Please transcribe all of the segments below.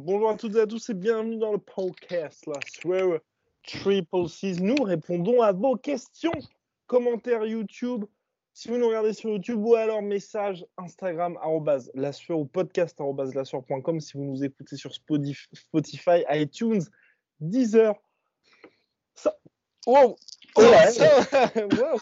Bonjour à toutes et à tous et bienvenue dans le podcast là, Swear Triple Six. Nous répondons à vos questions, commentaires YouTube. Si vous nous regardez sur YouTube ou alors message Instagram la sueur ou podcast la sueur.com si vous nous écoutez sur Spotif- Spotify, iTunes, Deezer, wow, Oh ouais. ça- wow,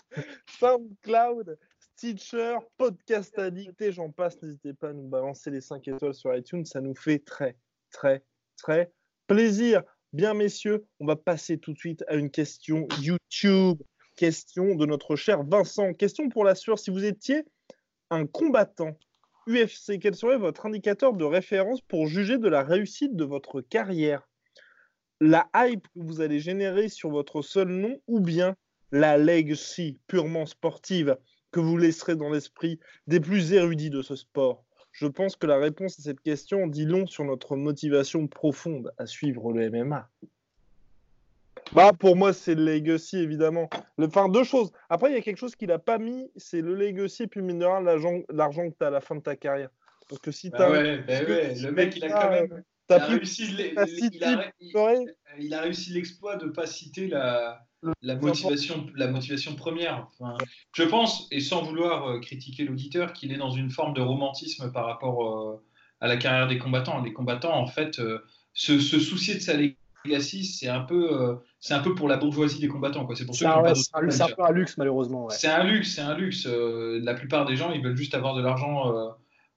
SoundCloud, Stitcher, Podcast Addict et j'en passe. N'hésitez pas à nous balancer les 5 étoiles sur iTunes, ça nous fait très, très, très plaisir. Bien, messieurs, on va passer tout de suite à une question YouTube. Question de notre cher Vincent. Question pour la sueur. Si vous étiez un combattant UFC, quel serait votre indicateur de référence pour juger de la réussite de votre carrière? La hype que vous allez générer sur votre seul nom ou bien la legacy purement sportive que vous laisserez dans l'esprit des plus érudits de ce sport? Je pense que la réponse à cette question dit long sur notre motivation profonde à suivre le MMA. Bah, pour moi, c'est le legacy, évidemment. Le, enfin, deux choses. Après, il y a quelque chose qu'il n'a pas mis, c'est le legacy et puis, mine l'argent que tu as à la fin de ta carrière. Parce que si tu Bah as. ouais, bah ouais, le mec, il a quand même. Il T'as a, réussi, il, a, il- a l'exploit de ne pas citer la, la, motivation, la motivation première. Enfin, je pense, et sans vouloir euh, critiquer l'auditeur, qu'il est dans une forme de romantisme par rapport euh, à la carrière des combattants. Les combattants, en fait, euh, se, se soucier de sa legacy, c'est un, peu, euh, c'est un peu pour la bourgeoisie des combattants. C'est pour ceux ouais, c'est un- un peu un luxe, malheureusement. Ouais. c'est un luxe, c'est un luxe. Euh, la plupart des gens, ils veulent juste avoir de l'argent euh,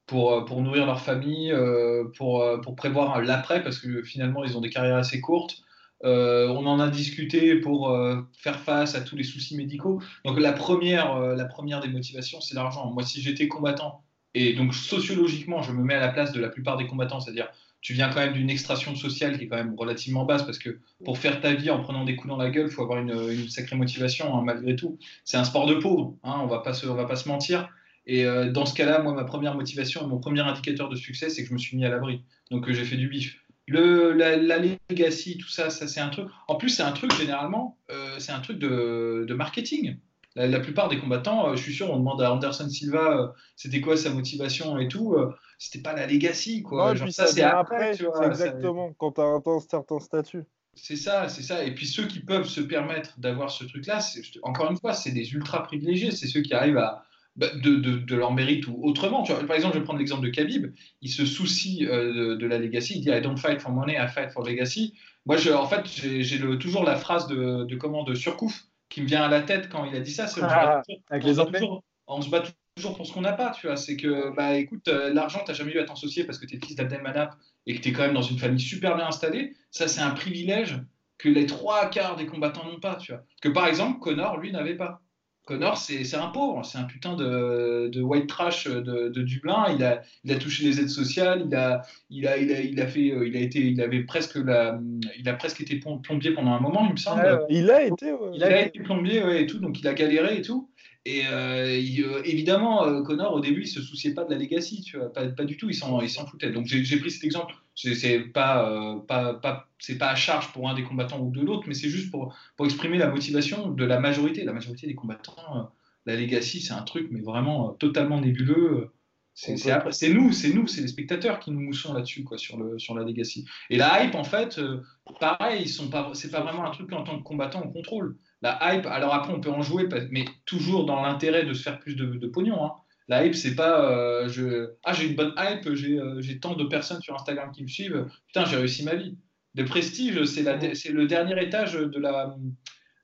pour, euh, pour nourrir leur famille, euh, pour, euh, pour prévoir l'après, parce que finalement, ils ont des carrières assez courtes. On en a discuté pour faire face à tous les soucis médicaux. Donc la première, la première des motivations, c'est l'argent. Moi, si j'étais combattant, et donc sociologiquement, je me mets à la place de la plupart des combattants, c'est-à-dire tu viens quand même d'une extraction sociale qui est quand même relativement basse, parce que pour faire ta vie en prenant des coups dans la gueule, il faut avoir une, sacrée motivation, hein, malgré tout. C'est un sport de pauvre, hein, on on va pas se mentir. Et euh, dans ce cas-là, moi, ma première motivation, mon premier indicateur de succès, c'est que je me suis mis à l'abri. Donc euh, j'ai fait du bif. Le, la, la legacy, tout ça, ça c'est un truc. En plus, c'est un truc généralement, euh, c'est un truc de, de marketing. La, la plupart des combattants, je suis sûr, on demande à Anderson Silva, c'était quoi sa motivation et tout. c'était pas la legacy, quoi. Genre, ça, c'est après, tu vois. c'est ça- exactement, quand tu as atteint un certain statut. c'est ça, c'est ça. Et puis ceux qui peuvent se permettre d'avoir ce truc-là, encore une fois, c'est des ultra privilégiés. C'est ceux qui arrivent à de, de- de leur mérite ou autrement. Tu vois, par exemple, je vais prendre l'exemple de Khabib. Il se soucie euh, de, de la legacy. Il dit I don't fight for money, I fight for legacy. Moi, je, en fait, j'ai toujours la phrase de, de comment de Surcouf qui me vient à la tête quand il a dit ça. C'est on se bat Ah, avec on les se bat Anglais. toujours- on se bat toujours pour ce qu'on n'a pas, tu vois. C'est que, bah, écoute, euh, l'argent, t'as jamais eu à t'en associer parce que t'es fils d'Abdelmanap et que t'es quand même dans une famille super bien installée. Ça, c'est un privilège que les trois quarts des combattants n'ont pas, tu vois. Que par exemple, Connor, lui, n'avait pas. Connor, c'est un pauvre, c'est un putain de, de white trash de, de Dublin. Il a, il a touché les aides sociales, il a, il a, il a, il a fait, euh, il a été, il avait presque la, il a presque été plom- plombier pendant un moment, il me semble. Il a été. ouais. Il a été plombier ouais, et tout, donc il a galéré et tout. Et euh, il- euh, évidemment, Connor, au début, il se souciait pas de la legacy, tu vois, pas, pas du tout, il s'en, il s'en foutait. Donc j'ai pris cet exemple. C'est pas, euh, pas, pas, à charge pour un des combattants ou de l'autre, mais c'est juste pour, pour exprimer la motivation de la majorité. La majorité des combattants, euh, la legacy, c'est un truc, mais vraiment euh, totalement nébuleux. C'est nous, c'est nous, c'est les spectateurs qui nous moussons là-dessus, quoi, sur, le, sur la legacy. Et la hype, en fait, euh, pareil, ils sont pas, c'est pas vraiment un truc qu'en tant que combattant on contrôle. La hype, alors après on peut en jouer, mais toujours dans l'intérêt de se faire plus de, de pognon. hein. La hype, c'est pas euh, je... ah j'ai une bonne hype, j'ai euh, j'ai tant de personnes sur Instagram qui me suivent, putain j'ai réussi ma vie. Le prestige, c'est c'est le dernier étage de la,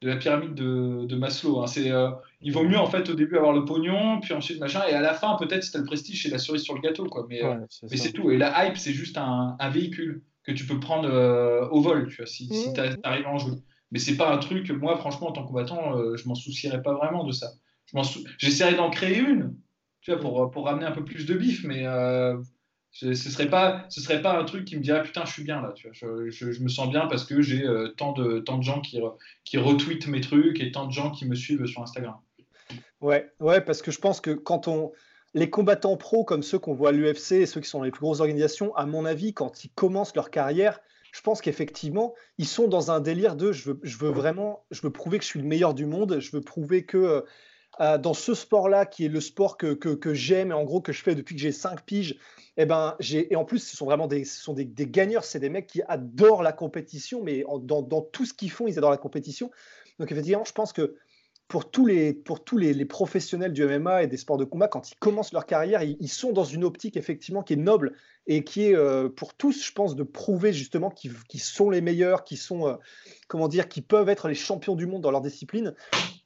de la pyramide de, de Maslow. hein. C'est euh, il vaut mieux en fait au début avoir le pognon, puis ensuite machin, et à la fin peut-être si t'as le prestige, c'est la cerise sur le gâteau quoi. Mais, Ouais, c'est mais c'est tout. Et la hype, c'est juste un, un véhicule. que tu peux prendre au vol, tu vois, si, si arrives à en jouer. Mais c'est pas un truc, moi, franchement, en tant que combattant, je m'en soucierais pas vraiment de ça. J'essaierais d'en créer une, tu vois, pour, pour ramener un peu plus de bif, mais ce serait pas serait pas un truc qui me dirait putain je suis bien là tu vois. Je, je, me sens bien parce que j'ai euh, tant de tant de gens qui qui retweetent mes trucs et tant de gens qui me suivent sur Instagram. Ouais ouais parce que je pense que quand on les combattants pros comme ceux qu'on voit à l'UFC et ceux qui sont les plus grosses organisations à mon avis quand ils commencent leur carrière je pense qu'effectivement, ils sont dans un délire de je veux, je veux vraiment, je veux prouver que je suis le meilleur du monde, je veux prouver que euh, dans ce sport-là, qui est le sport que, que, j'aime et en gros que je fais depuis que j'ai 5 piges, et eh ben, et en plus, ce sont vraiment des, ce sont des, gagneurs, c'est des mecs qui adorent la compétition, mais dans, dans, tout ce qu'ils font, ils adorent la compétition. Donc effectivement, je pense que pour tous, les, pour tous les, professionnels du MMA et des sports de combat, quand ils commencent leur carrière, ils, sont dans une optique effectivement qui est noble et qui est euh, pour tous, je pense, de prouver justement qu'ils sont les meilleurs, qui sont, euh, comment dire, qui peuvent être les champions du monde dans leur discipline.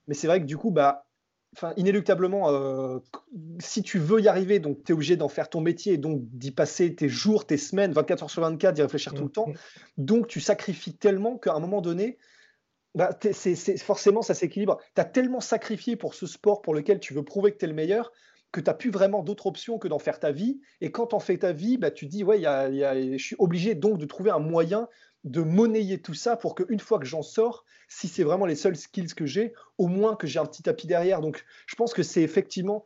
Mais c'est vrai que du coup, bah, enfin, inéluctablement, euh, si tu veux y arriver, donc tu es obligé d'en faire ton métier et donc d'y passer tes jours, tes semaines, 24 heures sur 24, d'y réfléchir tout le temps. Donc tu sacrifies tellement qu'à un moment donné, bah, forcément ça s'équilibre. Tu as tellement sacrifié pour ce sport pour lequel tu veux prouver que tu es le meilleur que tu n'as plus vraiment d'autre option que d'en faire ta vie. Et quand tu en fais ta vie, bah, tu dis, ouais, je suis obligé donc de trouver un moyen de monnayer tout ça pour qu'une fois que j'en sors, si c'est vraiment les seuls skills que j'ai, au moins que j'ai un petit tapis derrière. Donc je pense que c'est effectivement,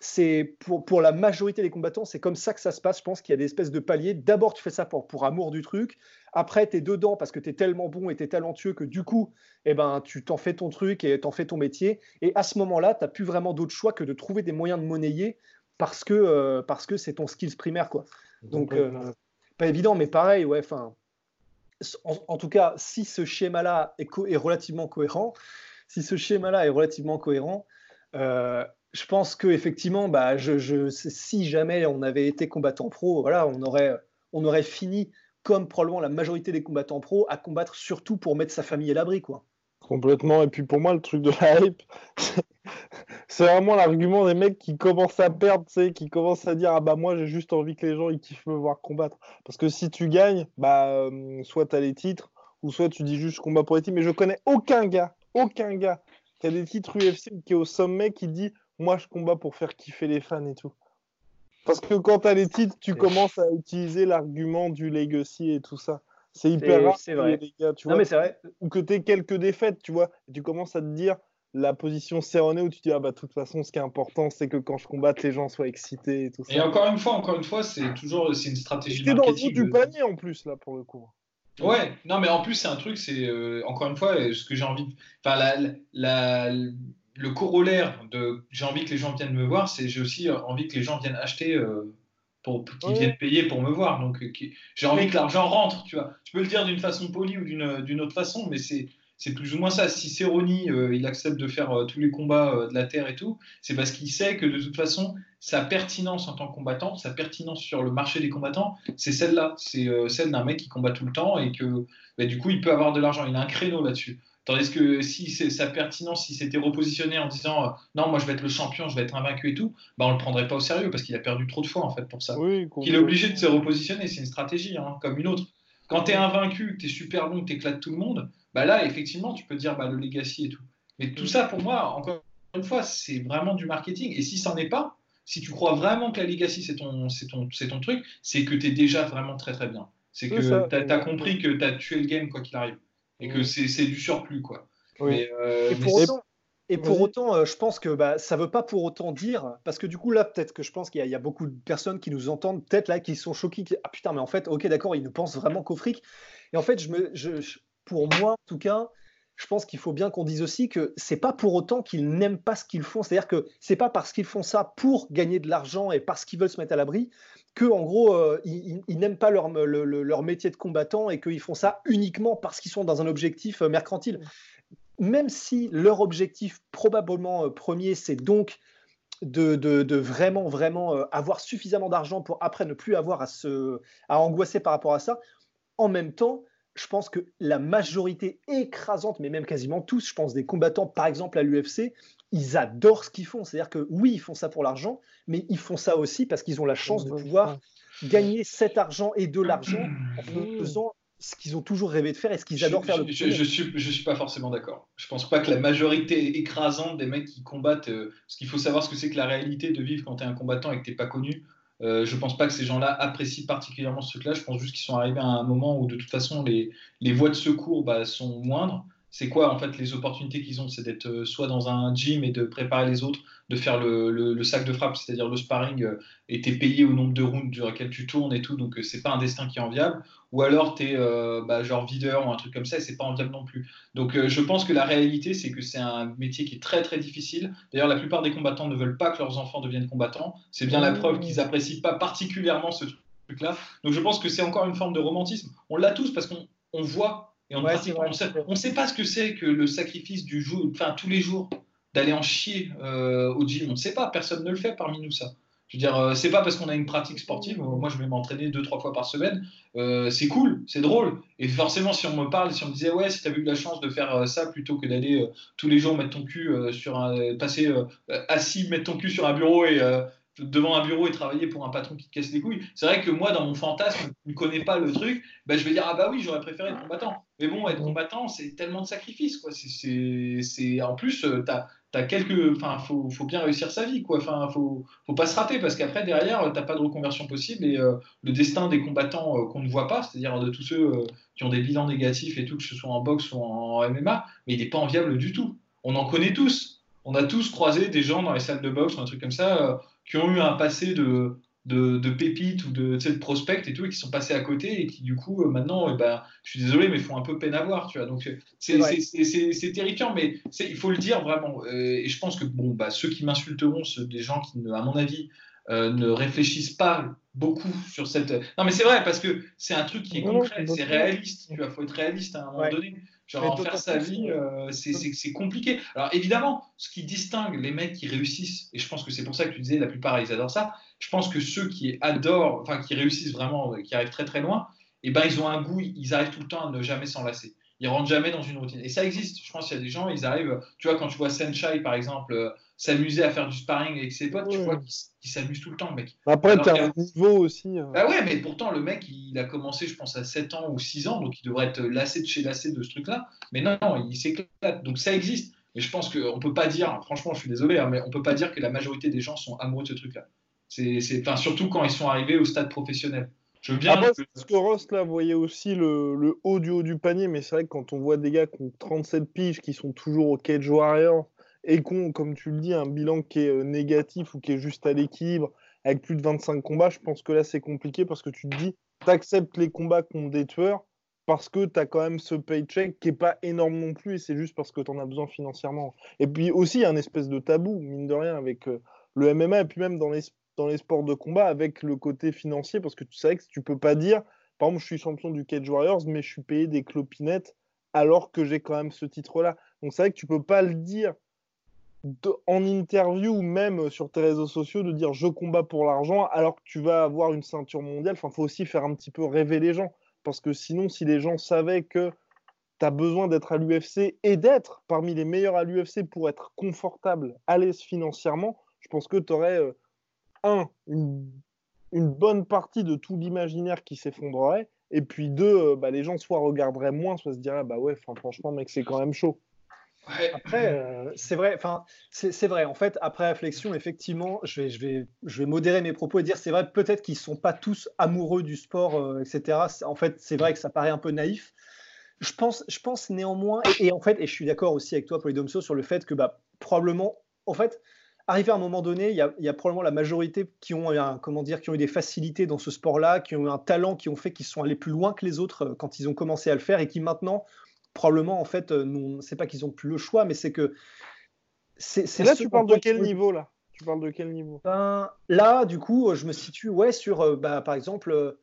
c'est pour, pour la majorité des combattants, c'est comme ça que ça se passe. Je pense qu'il y a des espèces de paliers. D'abord, tu fais ça pour, pour amour du truc. Après, tu es dedans parce que tu es tellement bon et tu es talentueux que du coup, eh ben, tu t'en fais ton truc et t'en fais ton métier. Et à ce moment-là, tu n'as plus vraiment d'autre choix que de trouver des moyens de monnayer parce que euh, parce que c'est ton skills primaire. Quoi. Donc, euh, pas évident, mais pareil, ouais, enfin en, tout cas, si ce schéma-là est, relativement cohérent, si ce schéma-là est relativement cohérent, euh, je pense que effectivement, bah, si jamais on avait été combattant pro, voilà, on aurait, on aurait fini comme probablement la majorité des combattants pro à combattre surtout pour mettre sa famille à l'abri, quoi. Complètement. Et puis pour moi, le truc de la hype, c'est vraiment l'argument des mecs qui commencent à perdre, qui commencent à dire ah bah moi j'ai juste envie que les gens ils kiffent me voir combattre. Parce que si tu gagnes, bah euh, soit tu as les titres, ou soit tu dis juste combat pour les titres. Mais je connais aucun gars, aucun gars qui a des titres UFC qui est au sommet qui dit moi je combats pour faire kiffer les fans et tout. Parce que quand tu as les titres, tu commences à utiliser l'argument du legacy et tout ça. C'est hyper rare, vrai. les gars, tu non, mais c'est vrai. Ou que tu aies quelques défaites, tu vois. Et tu commences à te dire la position serronnée où tu dis ah bah de toute façon ce qui est important c'est que quand je combatte les gens soient excités et tout ça. Et encore une fois, encore une fois, c'est toujours c'est une stratégie marketing. dans le bout du panier en plus là pour le coup. Ouais, non mais en plus c'est un truc, c'est euh, encore une fois ce que j'ai envie, enfin la, la, le corollaire de j'ai envie que les gens viennent me voir, c'est j'ai aussi envie que les gens viennent acheter. Euh, pour, qu'ils viennent payer pour me voir. Donc, euh, j'ai envie que l'argent rentre, tu vois. Tu peux le dire d'une façon polie ou d'une autre façon, mais c'est c'est plus ou moins ça. Si Cerrone, euh, il accepte de faire euh, tous les combats euh, de la Terre et tout, c'est parce qu'il sait que de toute façon, sa pertinence en tant que combattant, sa pertinence sur le marché des combattants, c'est celle-là. C'est celle d'un mec qui combat tout le temps et que bah, du coup, il peut avoir de l'argent. Il a un créneau là-dessus. Tandis que si sa pertinence, si c'était repositionné en disant non, moi je vais être le champion, je vais être invaincu et tout, bah, on le prendrait pas au sérieux parce qu'il a perdu trop de fois en fait pour ça. il est obligé de se repositionner, c'est une stratégie hein, comme une autre. Quand tu es invaincu, que tu es super bon, que tu éclates tout le monde, bah là, effectivement, tu peux dire bah, le legacy et tout. Mais tout ça, pour moi, encore une fois, c'est vraiment du marketing. Et si ça n'en est pas, si tu crois vraiment que la legacy, c'est ton, ton, ton truc, c'est que tu es déjà vraiment très très bien. C'est que tu as, compris que tu as tué le game quoi qu'il arrive. Et que c'est du surplus, quoi. Euh, et pour autant, et pour autant, euh, je pense que bah, ça ne veut pas pour autant dire, parce que du coup, là, peut-être que je pense qu'il y, a beaucoup de personnes qui nous entendent, peut-être là, qui sont choquées, qui, ah putain, mais en fait, ok, d'accord, ils ne pensent vraiment qu'au fric. Et en fait, je me, je, pour moi, en tout cas, je pense qu'il faut bien qu'on dise aussi que c'est pas pour autant qu'ils n'aiment pas ce qu'ils font. C'est-à-dire que c'est pas parce qu'ils font ça pour gagner de l'argent et parce qu'ils veulent se mettre à l'abri que, en gros, euh, ils, n'aiment pas leur, leur, métier de combattant et qu'ils font ça uniquement parce qu'ils sont dans un objectif euh, mercantile. Même si leur objectif probablement euh, premier, c'est donc de, de, vraiment, vraiment avoir suffisamment d'argent pour après ne plus avoir à, se, à angoisser par rapport à ça, en même temps, je pense que la majorité écrasante, mais même quasiment tous, je pense des combattants, par exemple à l'UFC, ils adorent ce qu'ils font. C'est-à-dire que oui, ils font ça pour l'argent, mais ils font ça aussi parce qu'ils ont la chance de pouvoir gagner cet argent et de l'argent en faisant ce qu'ils ont toujours rêvé de faire et ce qu'ils adorent faire je, le je, je, suis, je suis pas forcément d'accord. Je pense pas que la majorité écrasante des mecs qui combattent, euh, parce qu'il faut savoir ce que c'est que la réalité de vivre quand tu es un combattant et que tu pas connu. Euh, je pense pas que ces gens-là apprécient particulièrement ce truc-là. Je pense juste qu'ils sont arrivés à un moment où de toute façon les, les voies de secours bah, sont moindres c'est quoi en fait les opportunités qu'ils ont? C'est d'être euh, soit dans un gym et de préparer les autres, de faire le, le, sac de frappe, c'est-à-dire le sparring, euh, et t'es payé au nombre de rounds sur lesquels tu tournes et tout, donc euh, c'est pas un destin qui est enviable. Ou alors t'es euh, bah, genre videur ou un truc comme ça, et c'est pas enviable non plus. Donc je pense que la réalité, c'est que c'est un métier qui est très très difficile. D'ailleurs, la plupart des combattants ne veulent pas que leurs enfants deviennent combattants. C'est bien la preuve qu'ils apprécient pas particulièrement ce truc-là. Donc je pense que c'est encore une forme de romantisme. On l'a tous parce qu'on on voit et on ne sait, pas ce que c'est que le sacrifice du jour, enfin tous les jours, d'aller en chier euh, au gym. On ne sait pas, personne ne le fait parmi nous ça. Je veux dire, euh, c'est pas parce qu'on a une pratique sportive. Moi, je vais m'entraîner deux, trois fois par semaine. Euh, c'est cool, c'est drôle. Et forcément, si on me parle, si on me disait, ouais, si tu as eu la chance de faire ça plutôt que d'aller tous les jours mettre ton cul sur un. passer assis, mettre ton cul sur un bureau et devant un bureau et travailler pour un patron qui te casse les couilles. C'est vrai que moi, dans mon fantasme, je ne connais pas le truc, ben, je vais dire, ah bah oui, j'aurais préféré être combattant. Mais bon, être combattant, c'est tellement de sacrifices. Quoi. C'est, En plus, euh, tu as, quelques. Enfin, faut, faut bien réussir sa vie. Quoi. Enfin, faut, faut pas se rater parce qu'après, derrière, tu n'as pas de reconversion possible et euh, le destin des combattants euh, qu'on ne voit pas, c'est-à-dire de tous ceux qui ont des bilans négatifs et tout, que ce soit en boxe ou en MMA, mais il n'est pas enviable du tout. On en connaît tous. On a tous croisé des gens dans les salles de boxe ou un truc comme ça qui ont eu un passé de, de, de pépites ou de, de prospects et tout, et qui sont passés à côté et qui, du coup, euh, maintenant, eh ben, je suis désolé, mais font un peu peine à voir, tu vois. Donc, euh, c'est terrifiant, mais il faut le dire vraiment. Euh, et je pense que, bon, bah, ceux qui m'insulteront, ceux des gens qui, à mon avis, ne réfléchissent pas beaucoup sur cette. Non, mais c'est vrai, parce que c'est un truc qui est concret, c'est réaliste, tu vois, faut être réaliste à un moment donné. Genre, en faire sa vie, euh, c'est compliqué. Alors, évidemment, ce qui distingue les mecs qui réussissent, et je pense que c'est pour ça que tu disais, la plupart, ils adorent ça, je pense que ceux qui adorent, enfin, qui réussissent vraiment, qui arrivent très très loin, et eh ben, ils ont un goût, ils arrivent tout le temps à ne jamais s'en lasser. Ils rentrent jamais dans une routine. Et ça existe. Je pense qu'il y a des gens, ils arrivent, tu vois, quand tu vois Senshai, par exemple, euh, s'amuser à faire du sparring avec ses potes, tu vois qu'il s'amuse tout le temps, le mec. Après, tu as un niveau aussi. Hein. Bah ouais, mais pourtant, le mec, il a commencé, je pense, à 7 ans ou 6 ans, donc il devrait être lassé de chez lassé de ce truc-là. Mais non, non, il s'éclate. Donc ça existe. Mais je pense qu'on ne peut pas dire, franchement, je suis désolé, hein, mais on peut pas dire que la majorité des gens sont amoureux de ce truc-là. C'est, enfin, surtout quand ils sont arrivés au stade professionnel. Je veux bien. Après, parce que Ross, là, voyait aussi le, le, haut du haut du panier, mais c'est vrai que quand on voit des gars qui ont 37 piges, qui sont toujours au Cage Warrior, et qu'on, comme tu le dis, un bilan qui est euh, négatif ou qui est juste à l'équilibre, avec plus de 25 combats, je pense que là c'est compliqué parce que tu te dis, tu acceptes les combats contre des tueurs parce que tu as quand même ce paycheck qui est pas énorme non plus et c'est juste parce que tu en as besoin financièrement. Et puis aussi, il y a un espèce de tabou, mine de rien, avec euh, le MMA et puis même dans les, dans les sports de combat avec le côté financier parce que tu sais que tu peux pas dire, par exemple, je suis champion du Cage Warriors, mais je suis payé des clopinettes alors que j'ai quand même ce titre-là. Donc c'est vrai que tu peux pas le dire en interview ou même sur tes réseaux sociaux de dire je combats pour l'argent alors que tu vas avoir une ceinture mondiale. Enfin, faut aussi faire un petit peu rêver les gens. Parce que sinon, si les gens savaient que tu as besoin d'être à l'UFC et d'être parmi les meilleurs à l'UFC pour être confortable, à l'aise financièrement, je pense que tu aurais, euh, un, une, bonne partie de tout l'imaginaire qui s'effondrerait. Et puis deux, euh, bah, les gens soit regarderaient moins, soit se diraient bah ouais, franchement, mec, c'est quand même chaud. Après, euh, c'est vrai. Enfin, c'est vrai. En fait, après réflexion, effectivement, je vais, modérer mes propos et dire, c'est vrai, peut-être qu'ils sont pas tous amoureux du sport, euh, etc. En fait, c'est vrai que ça paraît un peu naïf. Je pense, je pense néanmoins, et, en fait, et je suis d'accord aussi avec toi, Polydomso, sur le fait que, bah, probablement, en fait, arrivé à un moment donné, il y, a, probablement la majorité qui ont, comment dire, qui ont eu des facilités dans ce sport-là, qui ont eu un talent, qui ont fait qu'ils sont allés plus loin que les autres euh, quand ils ont commencé à le faire et qui maintenant probablement, en fait, euh, c'est pas qu'ils ont plus le choix, mais c'est que. C'est là, tu parles de quel niveau là? Tu parles de quel niveau? Ben, Là, du coup, je me situe ouais, sur, euh, bah, par exemple,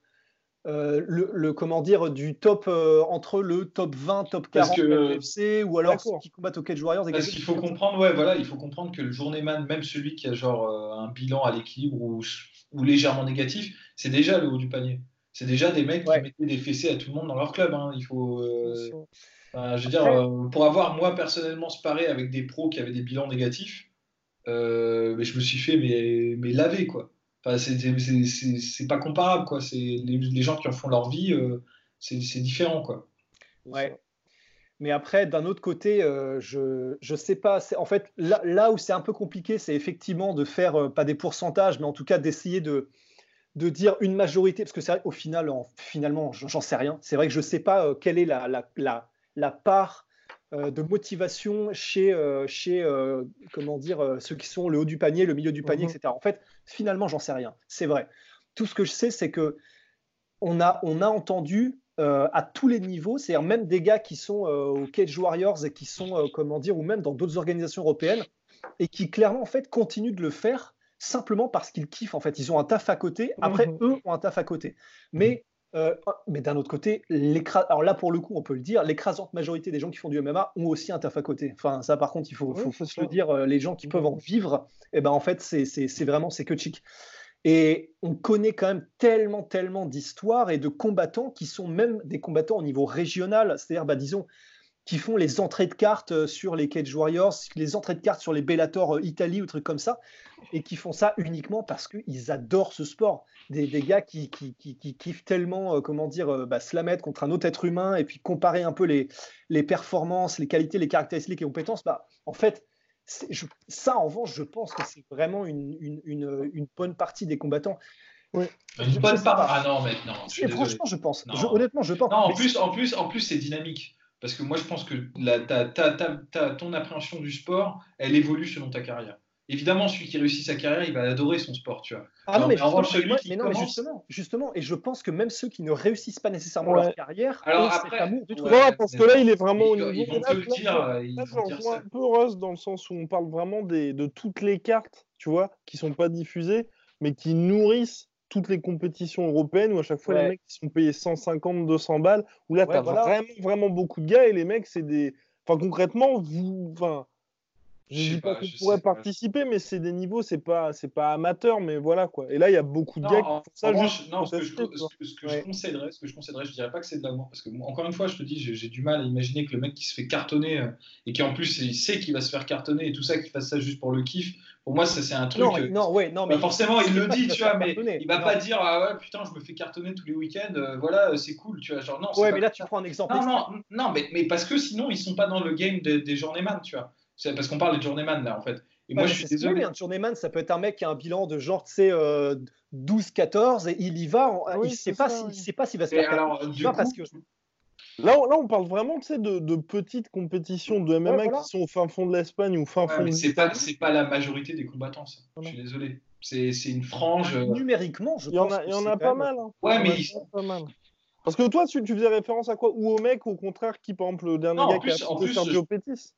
euh, le, comment dire, du top entre le top 20, top 40 que, UFC, ou alors ceux qui combattent au Cage Warriors. Parce qu'il faut comprendre, ouais, voilà, il faut comprendre que le journeyman, même celui qui a genre un bilan à l'équilibre ou, ou, légèrement négatif, c'est déjà le haut du panier. C'est déjà des mecs qui mettaient des fessées à tout le monde dans leur club. Hein. Il faut je veux dire, euh, pour avoir moi personnellement sparé avec des pros qui avaient des bilans négatifs, euh, mais je me suis fait mais, mais laver quoi. Enfin, c'est pas comparable, quoi. C'est les, les, gens qui en font leur vie, euh, c'est différent, quoi. Ouais. Mais après, d'un autre côté, euh, je ne sais pas. En fait, là, là où c'est un peu compliqué, c'est effectivement de faire, euh, pas des pourcentages, mais en tout cas d'essayer de, de dire une majorité, parce que c'est vrai qu'au final, en, finalement, j'en sais rien. C'est vrai que je ne sais pas euh, quelle est la, la, la, la part de motivation chez, chez comment dire, ceux qui sont le haut du panier, le milieu du panier, mhm. etc. En fait, finalement, j'en sais rien. C'est vrai. Tout ce que je sais, c'est que on a, on a entendu euh, à tous les niveaux, c'est-à-dire même des gars qui sont euh, au Cage Warriors et qui sont, euh, comment dire, ou même dans d'autres organisations européennes, et qui clairement en fait continuent de le faire simplement parce qu'ils kiffent. En fait, ils ont un taf à côté. Après, mhm. eux ont un taf à côté. Mais mais d'un autre côté, alors là pour le coup, on peut le dire, l'écrasante majorité des gens qui font du MMA ont aussi un taf à côté. Enfin, ça par contre, il faut, faut, le dire, les gens qui peuvent en vivre, et eh ben en fait, c'est vraiment c'est que chic. Et on connaît quand même tellement, tellement d'histoires et de combattants qui sont même des combattants au niveau régional, c'est-à-dire, bah, disons, qui font les entrées de cartes euh, sur les Cage Warriors, les entrées de cartes sur les Bellator euh, Italie ou trucs comme ça, et qui font ça uniquement parce qu'ils adorent ce sport. Des, gars qui, qui, kiffent tellement, euh, comment dire, bah, se la mettre contre un autre être humain et puis comparer un peu les, les performances, les qualités, les caractéristiques et les compétences. Bah, en fait, ça, en revanche, je pense que c'est vraiment une, une, une, bonne partie des combattants. Une bonne part. Ah non. Je franchement, je pense. honnêtement, je pense. Non, en plus, en plus, en plus, c'est dynamique. Parce que moi, je pense que la, ta, ta, ta, ton appréhension du sport, elle évolue selon ta carrière évidemment, celui qui réussit sa carrière, il va adorer son sport, tu vois. Ah non, mais, justement, justement, et je pense que même ceux qui ne réussissent pas nécessairement leur carrière, alors après, amour du truc. parce que là, il est vraiment au niveau. Ils vont te le dire. Là, un peu Rose dans le sens où on parle vraiment des, de toutes les cartes, tu vois, qui sont pas diffusées, mais qui nourrissent toutes les compétitions européennes où à chaque fois les mecs sont payés 150, 200 balles, où là, tu as vraiment, vraiment beaucoup de gars et les mecs, c'est des. Enfin, concrètement, vous. Enfin, je dis pas, qu'on pourrait participer, mais c'est des niveaux, c'est pas, c'est pas amateur, mais voilà quoi. Et là, il y a beaucoup de gars qui font ça juste. Non, ce que, je, ce, que je conseillerais, ce que je conseillerais, je dirais pas que c'est de l'amour, parce que encore une fois, je te dis, j'ai du mal à imaginer que le mec qui se fait cartonner euh, et qui en plus il sait qu'il va se faire cartonner et tout ça, qu'il fasse ça juste pour le kiff. Pour moi, ça c'est un truc. Non, euh, non, ouais, non, bah, mais forcément, il le dit, tu vois, mais il va pas dire ah ouais putain, je me fais cartonner tous les week-ends, euh, voilà, c'est cool, tu vois, genre non. Ouais, mais là tu prends un exemple. Non, non, non, mais, mais parce que sinon ils sont pas dans le game des, des journeyman, tu vois. C'est parce qu'on parle de journeyman là en fait. Et moi, je suis désolé. un journeyman, ça peut être un mec qui a un bilan de genre, tu sais, 12-14 et il y va. Ah il ne sait, pas s'il va se faire. Alors, parce que... Là, là, on parle vraiment de, de petites compétitions de MMA qui sont au fin fond de l'Espagne ou fin fond de C'est pas, pas la majorité des combattants, ça. Je suis désolé. C'est une frange. Euh, numériquement, je il y en a, il y en a pas mal. Hein. Ouais, mais ils... pas mal. Parce que toi, tu, tu, faisais référence à quoi? Ou au mec, au contraire, qui, par exemple, le dernier gars qui a plus, Sergio Pettis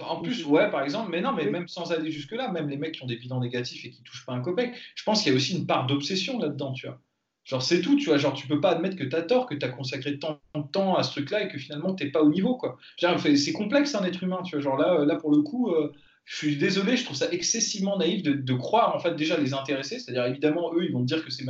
en plus, ouais, par exemple, mais non, mais même sans aller jusque-là, même les mecs qui ont des bilans négatifs et qui touchent pas un copec, je pense qu'il y a aussi une part d'obsession là-dedans, tu vois. Genre, c'est tout, tu vois. Genre, tu peux pas admettre que tu as tort, que tu as consacré tant de temps à ce truc-là et que finalement, t'es pas au niveau, quoi. C'est complexe, un être humain, tu vois. Genre, là, là pour le coup, euh, je suis désolé, je trouve ça excessivement naïf de, croire, en fait, déjà les intéresser. C'est-à-dire, évidemment, eux, ils vont te dire que c'est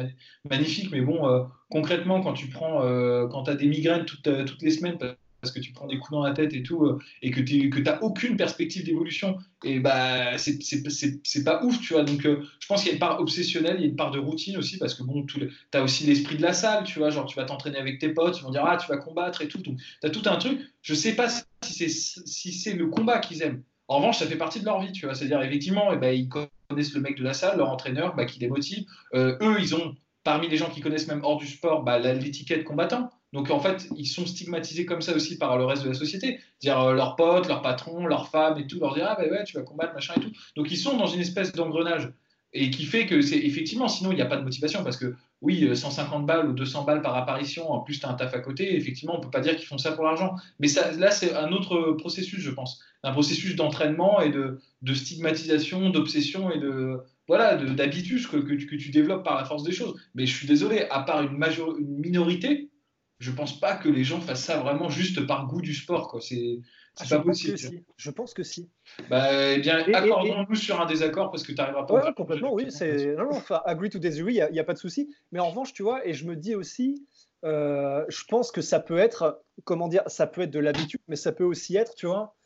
magnifique, mais bon, euh, concrètement, quand tu prends, euh, quand tu as des migraines toutes, toutes les semaines, parce que tu prends des coups dans la tête et tout, euh, et que tu n'as aucune perspective d'évolution, et bah c'est pas ouf, tu vois. Donc euh, je pense qu'il y a une part obsessionnelle, il y a une part de routine aussi, parce que bon, tu as aussi l'esprit de la salle, tu vois, genre tu vas t'entraîner avec tes potes, ils vont dire ah tu vas combattre et tout, donc tu as tout un truc. Je sais pas si c'est le combat qu'ils aiment. En revanche, ça fait partie de leur vie, tu vois. C'est-à-dire effectivement, eh ben, ils connaissent le mec de la salle, leur entraîneur, bah, qui les motive. Euh, eux, ils ont parmi les gens qui connaissent même hors du sport, bah, l'étiquette combattant. Donc en fait, ils sont stigmatisés comme ça aussi par le reste de la société. Dire euh, leurs potes, leurs patrons, leurs femmes et tout, leur dire ah ben ouais, tu vas combattre, machin et tout. Donc ils sont dans une espèce d'engrenage et qui fait que c'est effectivement, sinon il n'y a pas de motivation parce que oui, 150 euh, balles ou 200 balles par apparition, en plus tu as un taf à côté, effectivement, on peut pas dire qu'ils font ça pour l'argent. Mais là, c'est un autre processus, je pense. Un processus d'entraînement et de, stigmatisation, d'obsession et de, voilà, d'habitus que, tu développes par la force des choses. Mais je suis désolé, à part une minorité, je pense pas que les gens fassent ça vraiment juste par goût du sport. Quoi. C'est, ah, pas possible. Je pense que si. Bah, eh bien, accordons-nous sur un désaccord parce que tu n'arriveras pas ouais, complètement, oui. C'est... Non, non, enfin, agree to disagree, il n'y a, pas de souci. Mais en revanche, tu vois, et je me dis aussi, euh, je pense que ça peut être, comment dire, ça peut être de l'habitude, mais ça peut aussi être, tu vois,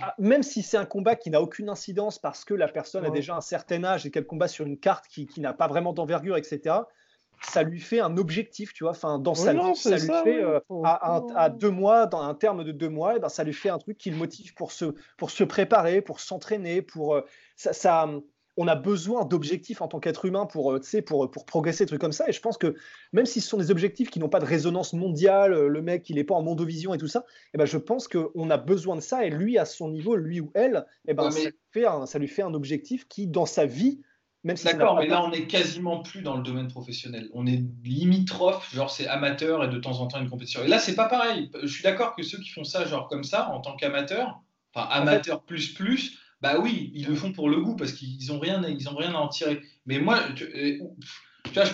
ah, même si c'est un combat qui n'a aucune incidence parce que la personne a déjà un certain âge et qu'elle combat sur une carte qui, qui n'a pas vraiment d'envergure, etc., ça lui fait un objectif, tu vois. Enfin, dans sa vie, ça, lui fait euh, à, deux mois, dans un terme de deux mois, et eh ben, ça lui fait un truc qui le motive pour se, pour se préparer, pour s'entraîner, pour euh, ça, ça, on a besoin d'objectifs en tant qu'être humain pour, euh, pour, pour progresser, des trucs comme ça. Et je pense que même si ce sont des objectifs qui n'ont pas de résonance mondiale, euh, le mec, il n'est pas en mondovision et tout ça, et eh ben, je pense qu'on a besoin de ça. Et lui, à son niveau, lui ou elle, et eh ben, ça, lui fait un, ça lui fait un objectif qui, dans sa vie, même si D'accord, mais là, on est quasiment plus dans le domaine professionnel. On est limitrophe, genre c'est amateur et de temps en temps une compétition. Et là, c'est pas pareil. Je suis d'accord que ceux qui font ça, genre comme ça, en tant qu'amateur, enfin amateur plus plus, bah oui, ils le font pour le goût parce qu'ils n'ont rien, ils ont rien à en tirer. Mais moi, tu, euh,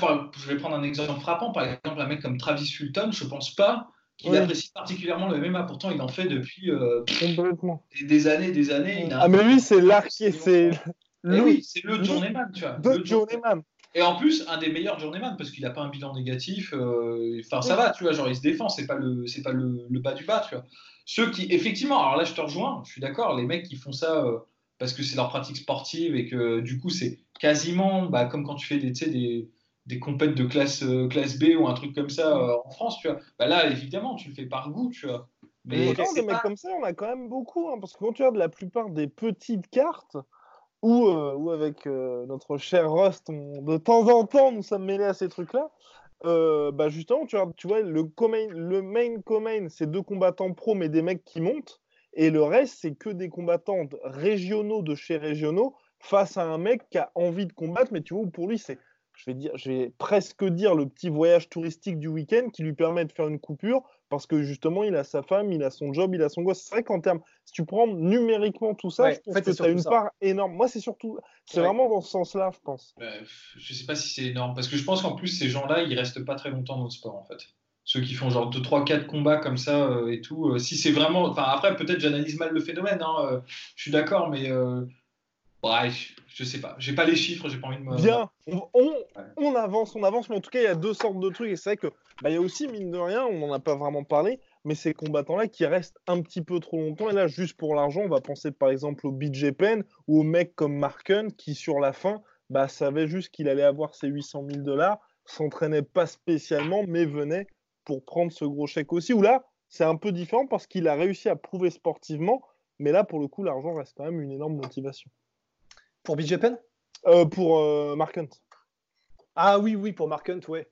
vois, je, vais prendre un exemple frappant. Par exemple, un mec comme Travis Fulton, je pense pas qu'il apprécie particulièrement le MMA. Pourtant, il en fait depuis euh, des, années, des années. ah, mais lui, c'est l'archi, c'est. Eh oui, c'est le journeyman, tu vois. Le journeyman. Et en plus, un des meilleurs journeyman parce qu'il n'a pas un bilan négatif. Euh, enfin, ça va, tu vois, genre il se défend, c'est pas le, c'est pas le, bas du bas, tu vois. Ceux qui, effectivement, alors là, je te rejoins, je suis d'accord, les mecs qui font ça parce que c'est leur pratique sportive et que du coup, c'est quasiment bah, comme quand tu fais des, des, des compètes de classe, euh, classe B ou un truc comme ça euh, en France, tu vois. Bah, là, évidemment, tu le fais par goût, tu vois. Mais des mecs comme ça, on a quand même beaucoup, hein, parce que quand tu regardes la plupart des petites cartes, ou, euh, avec notre cher Rust, de temps en temps, nous sommes mêlés à ces trucs-là. bah justement, tu, vois, le, le main co-main, c'est deux combattants pro, mais des mecs qui montent. Et le reste, c'est que des combattants régionaux de chez régionaux face à un mec qui a envie de combattre, mais tu vois, pour lui, c'est, je vais, dire, je vais presque dire, le petit voyage touristique du week-end qui lui permet de faire une coupure parce que justement, il a sa femme, il a son job, il a son gosse. C'est vrai qu'en termes, si tu prends numériquement tout ça, je pense que tu as une part énorme. Moi, c'est surtout, c'est vraiment dans ce sens-là, je pense. Je bah, je sais pas si c'est énorme parce que je pense qu'en plus, ces gens-là, ils restent pas très longtemps dans le sport, en fait ceux qui font genre 2, 3, 4 combats comme ça euh, et tout. Euh, si c'est vraiment. Enfin, après, peut-être j'analyse mal le phénomène, hein, euh, je suis d'accord, mais. Bref, je sais pas. J'ai pas les chiffres, j'ai pas envie de me. Bien, on, avance, on avance, mais en tout cas, il y a deux sortes de trucs. Et c'est vrai que. Bah, il y a aussi, mine de rien, on n'en a pas vraiment parlé, mais ces combattants-là qui restent un petit peu trop longtemps. Et là, juste pour l'argent, on va penser par exemple au BJ Penn ou au mec comme Marken qui, sur la fin, bah, savait juste qu'il allait avoir ses 800 000 dollars, s'entraînait pas spécialement, mais venait pour prendre ce gros chèque aussi, ou là, c'est un peu différent parce qu'il a réussi à prouver sportivement, mais là, pour le coup, l'argent reste quand même une énorme motivation. Pour BJ Penn euh, Pour euh, Mark Hunt. Ah oui, oui, pour Mark Hunt, ouais.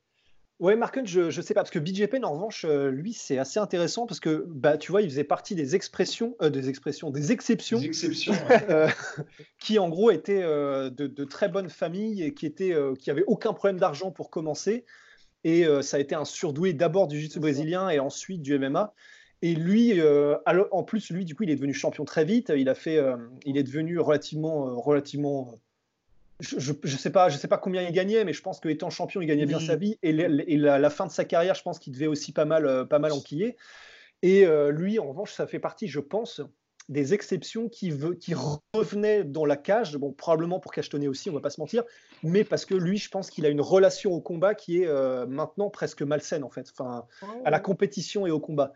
Ouais, Mark Hunt, je ne sais pas, parce que BJ Penn, en revanche, euh, lui, c'est assez intéressant parce que, bah, tu vois, il faisait partie des expressions, des expressions, des exceptions, des exceptions qui, en gros, étaient de, de, très bonnes familles et qui, étaient, qui avaient aucun problème d'argent pour commencer et euh, ça a été un surdoué d'abord du jiu-jitsu brésilien et ensuite du MMA. Et lui, euh, en plus, lui, du coup, il est devenu champion très vite. Il a fait, euh, il est devenu relativement, relativement. Je, ne sais pas, je sais pas combien il gagnait, mais je pense qu'étant champion, il gagnait bien sa vie. Et, la, fin de sa carrière, je pense qu'il devait aussi pas mal, pas mal enquiller. Et lui, en revanche, ça fait partie, je pense, des exceptions qui, veut, qui revenaient dans la cage, bon, probablement pour cachetonner aussi, on va pas se mentir, mais parce que lui, je pense qu'il a une relation au combat qui est euh, maintenant presque malsaine, en fait, enfin, à la compétition et au combat.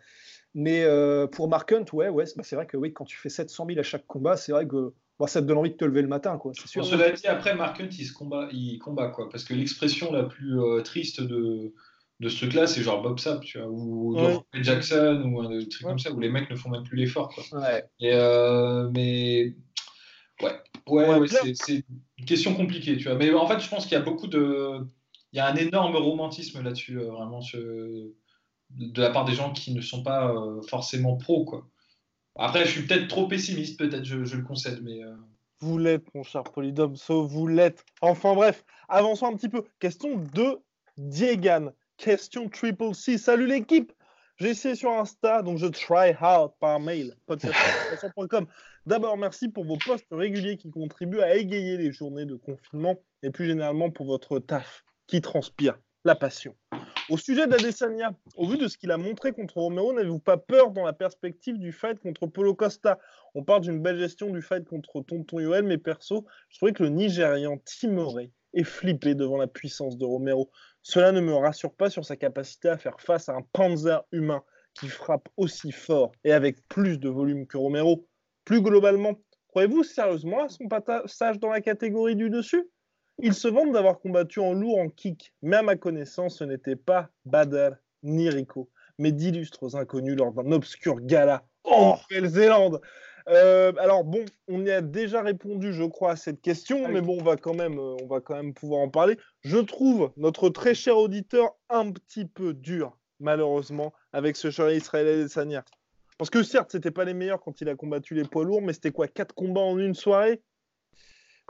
Mais euh, pour Mark Hunt, ouais, ouais bah, c'est vrai que oui, quand tu fais 700 000 à chaque combat, c'est vrai que bah, ça te donne envie de te lever le matin, quoi, sûr. cela dit, après, Mark Hunt, il, se combat, il combat, quoi, parce que l'expression la plus euh, triste de, de ce truc-là, c'est genre Bob Sapp, tu vois, ou Jackson, ou un truc comme ça, où les mecs ne font même plus l'effort. Ouais. Et euh, mais ouais, ouais, c'est une question compliquée, tu vois. Mais en fait, je pense qu'il y a beaucoup de. Il y a un énorme romantisme là-dessus, euh, vraiment, de la part des gens qui ne sont pas euh, forcément pros, quoi. Après, je suis peut-être trop pessimiste, peut-être, je, le concède, mais. Vous l'êtes, mon cher Polydome, vous l'êtes. Enfin bref, avançons un petit peu. Question de Diegan. Question Triple C. Salut l'équipe J'ai essayé sur Insta, donc je try hard par mail. D'abord, merci pour vos posts réguliers qui contribuent à égayer les journées de confinement et plus généralement pour votre taf qui transpire passion. Au sujet d'Adesanya, au vu de ce qu'il a montré contre Romero, n'avez-vous pas peur dans la perspective du fight contre Polo Costa? On parle d'une belle gestion du fight contre Tonton Yoel, mais perso, je trouvais que le Nigérian Timoré est flippé devant la puissance de Romero. Cela ne me rassure pas sur sa capacité à faire face à un panzer humain qui frappe aussi fort et avec plus de volume que Romero. Plus globalement, croyez-vous sérieusement à son passage dans la catégorie du dessus? Il se vante d'avoir combattu en lourd en kick, mais à ma connaissance, ce n'était pas Bader ni Rico, mais d'illustres inconnus lors d'un obscur gala en oh Nouvelle-Zélande. Euh, alors bon, on y a déjà répondu, je crois, à cette question, ah mais bon, on va quand même, euh, on va quand même pouvoir en parler. Je trouve notre très cher auditeur un petit peu dur, malheureusement, avec ce cher Israël Sania. Parce que certes, c'était pas les meilleurs quand il a combattu les poids lourds, mais c'était quoi, quatre combats en une soirée?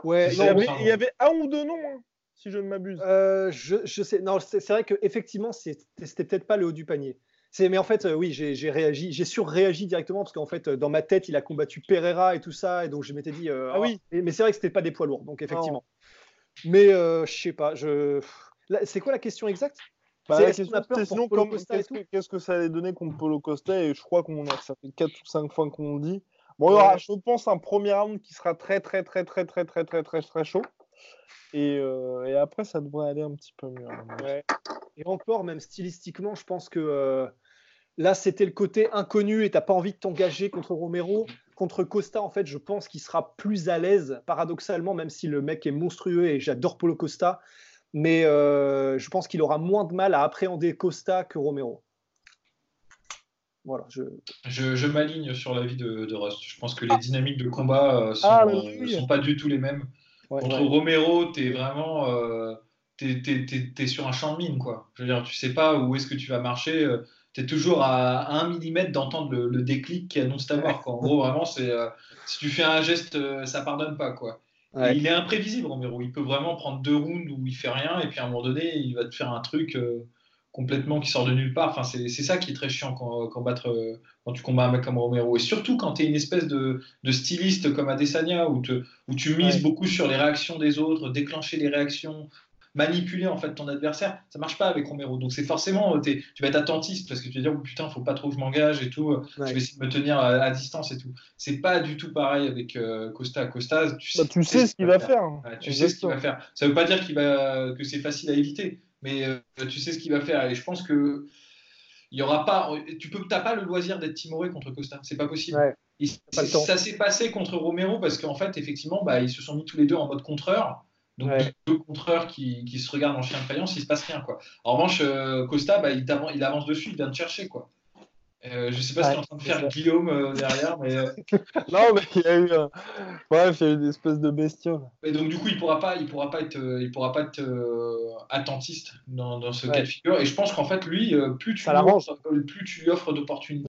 Ouais, il, y avait, un ou deux noms, hein, si je ne m'abuse. Euh, je, je, sais, non, c'est vrai qu'effectivement, c'était peut-être pas le haut du panier mais en fait, euh, oui, j'ai réagi, j'ai surréagi directement parce qu'en fait, euh, dans ma tête, il a combattu Pereira et tout ça, et donc je m'étais dit, euh, ah oui, oh. mais c'est vrai que c'était pas des poids lourds, donc effectivement. Mais je sais pas, je, c'est quoi la question exacte? Bah, sinon, qu'est-ce que, ça allait donner contre Polo Costa? Et je crois qu'on a, ça fait 4 ou 5 fois qu'on le dit. Bon, il y aura, je pense, un premier round qui sera très, très, très, très, très, très, très, très, très chaud. Et, et après, ça devrait aller un petit peu mieux. Ouais. Et encore, même stylistiquement, je pense que euh, là, c'était le côté inconnu et tu n'as pas envie de t'engager contre Romero. Contre Costa, en fait, je pense qu'il sera plus à l'aise, paradoxalement, même si le mec est monstrueux et j'adore Polo Costa. Mais euh, je pense qu'il aura moins de mal à appréhender Costa que Romero. Voilà, je, je, m'aligne sur l'avis de, de Rust. Je pense que les dynamiques de combat ne euh, ah, sont, pas du tout les mêmes. Contre Romero, tu es vraiment tu es, sur un champ de mine, quoi. Je veux dire, tu sais pas où est-ce que tu vas marcher. Euh, tu es toujours à, un millimètre d'entendre le, déclic qui annonce ta mort. Quoi. En gros, vraiment, c'est euh, si tu fais un geste, euh, ça pardonne pas, quoi. il est imprévisible, Romero. Il peut vraiment prendre deux rounds où il fait rien, et puis à un moment donné, il va te faire un truc complètement qui sort de nulle part. Enfin, c'est ça qui est très chiant quand, quand, quand tu combats un mec comme Romero. Et surtout quand tu es une espèce de, de, styliste comme Adesanya, où, où tu mises beaucoup sur les réactions des autres, déclencher les réactions, manipuler en fait ton adversaire, ça marche pas avec Romero. Donc c'est forcément, euh, tu vas être attentiste parce que tu vas dire oh, putain, faut pas trop que je m'engage et tout. Euh, je vais essayer de me tenir à, distance et tout. C'est pas du tout pareil avec euh, Costa. Costa, tu sais, bah, sais ce qu'il va faire. tu sais ce qu'il va faire. Ça veut pas dire qu'il va que c'est facile à éviter, mais tu sais ce qu'il va faire. Et je pense que il y aura pas, tu peux, t'as pas le loisir d'être timoré contre Costa. C'est pas possible. ça s'est passé contre Romero parce qu'en fait, effectivement, bah, ils se sont mis tous les deux en mode contreur. Donc, deux contreurs qui, qui, se regardent en chien de faïence, il se passe rien. Quoi. En revanche, euh, Costa, bah, il, il, avance dessus, il vient te chercher. Quoi. Euh, je sais pas ce qu'il est en train de faire Guillaume euh, derrière, mais. non, mais il y a eu, Bref, il y a eu une espèce de bestiole. Et donc, du coup, il pourra pas, il pourra pas être, il pourra pas être attentiste dans, dans ce cas de figure. Et je pense qu'en fait, lui, plus tu, lui plus tu lui offres d'opportunités,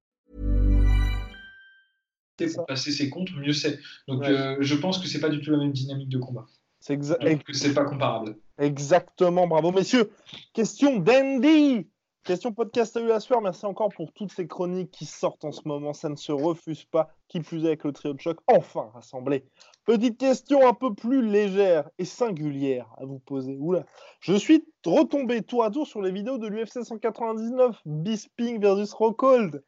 Pour passer ses comptes, mieux c'est. Donc euh, je pense que c'est pas du tout la même dynamique de combat. C'est que c'est pas comparable. Exactement, bravo messieurs. Question d'Andy. Question podcast à la soir. Merci encore pour toutes ces chroniques qui sortent en ce moment. Ça ne se refuse pas. Qui plus est avec le trio de choc enfin rassemblé. Petite question un peu plus légère et singulière à vous poser. Oula. Je suis retombé tour à tour sur les vidéos de l'UFC 199, Bisping versus Rockhold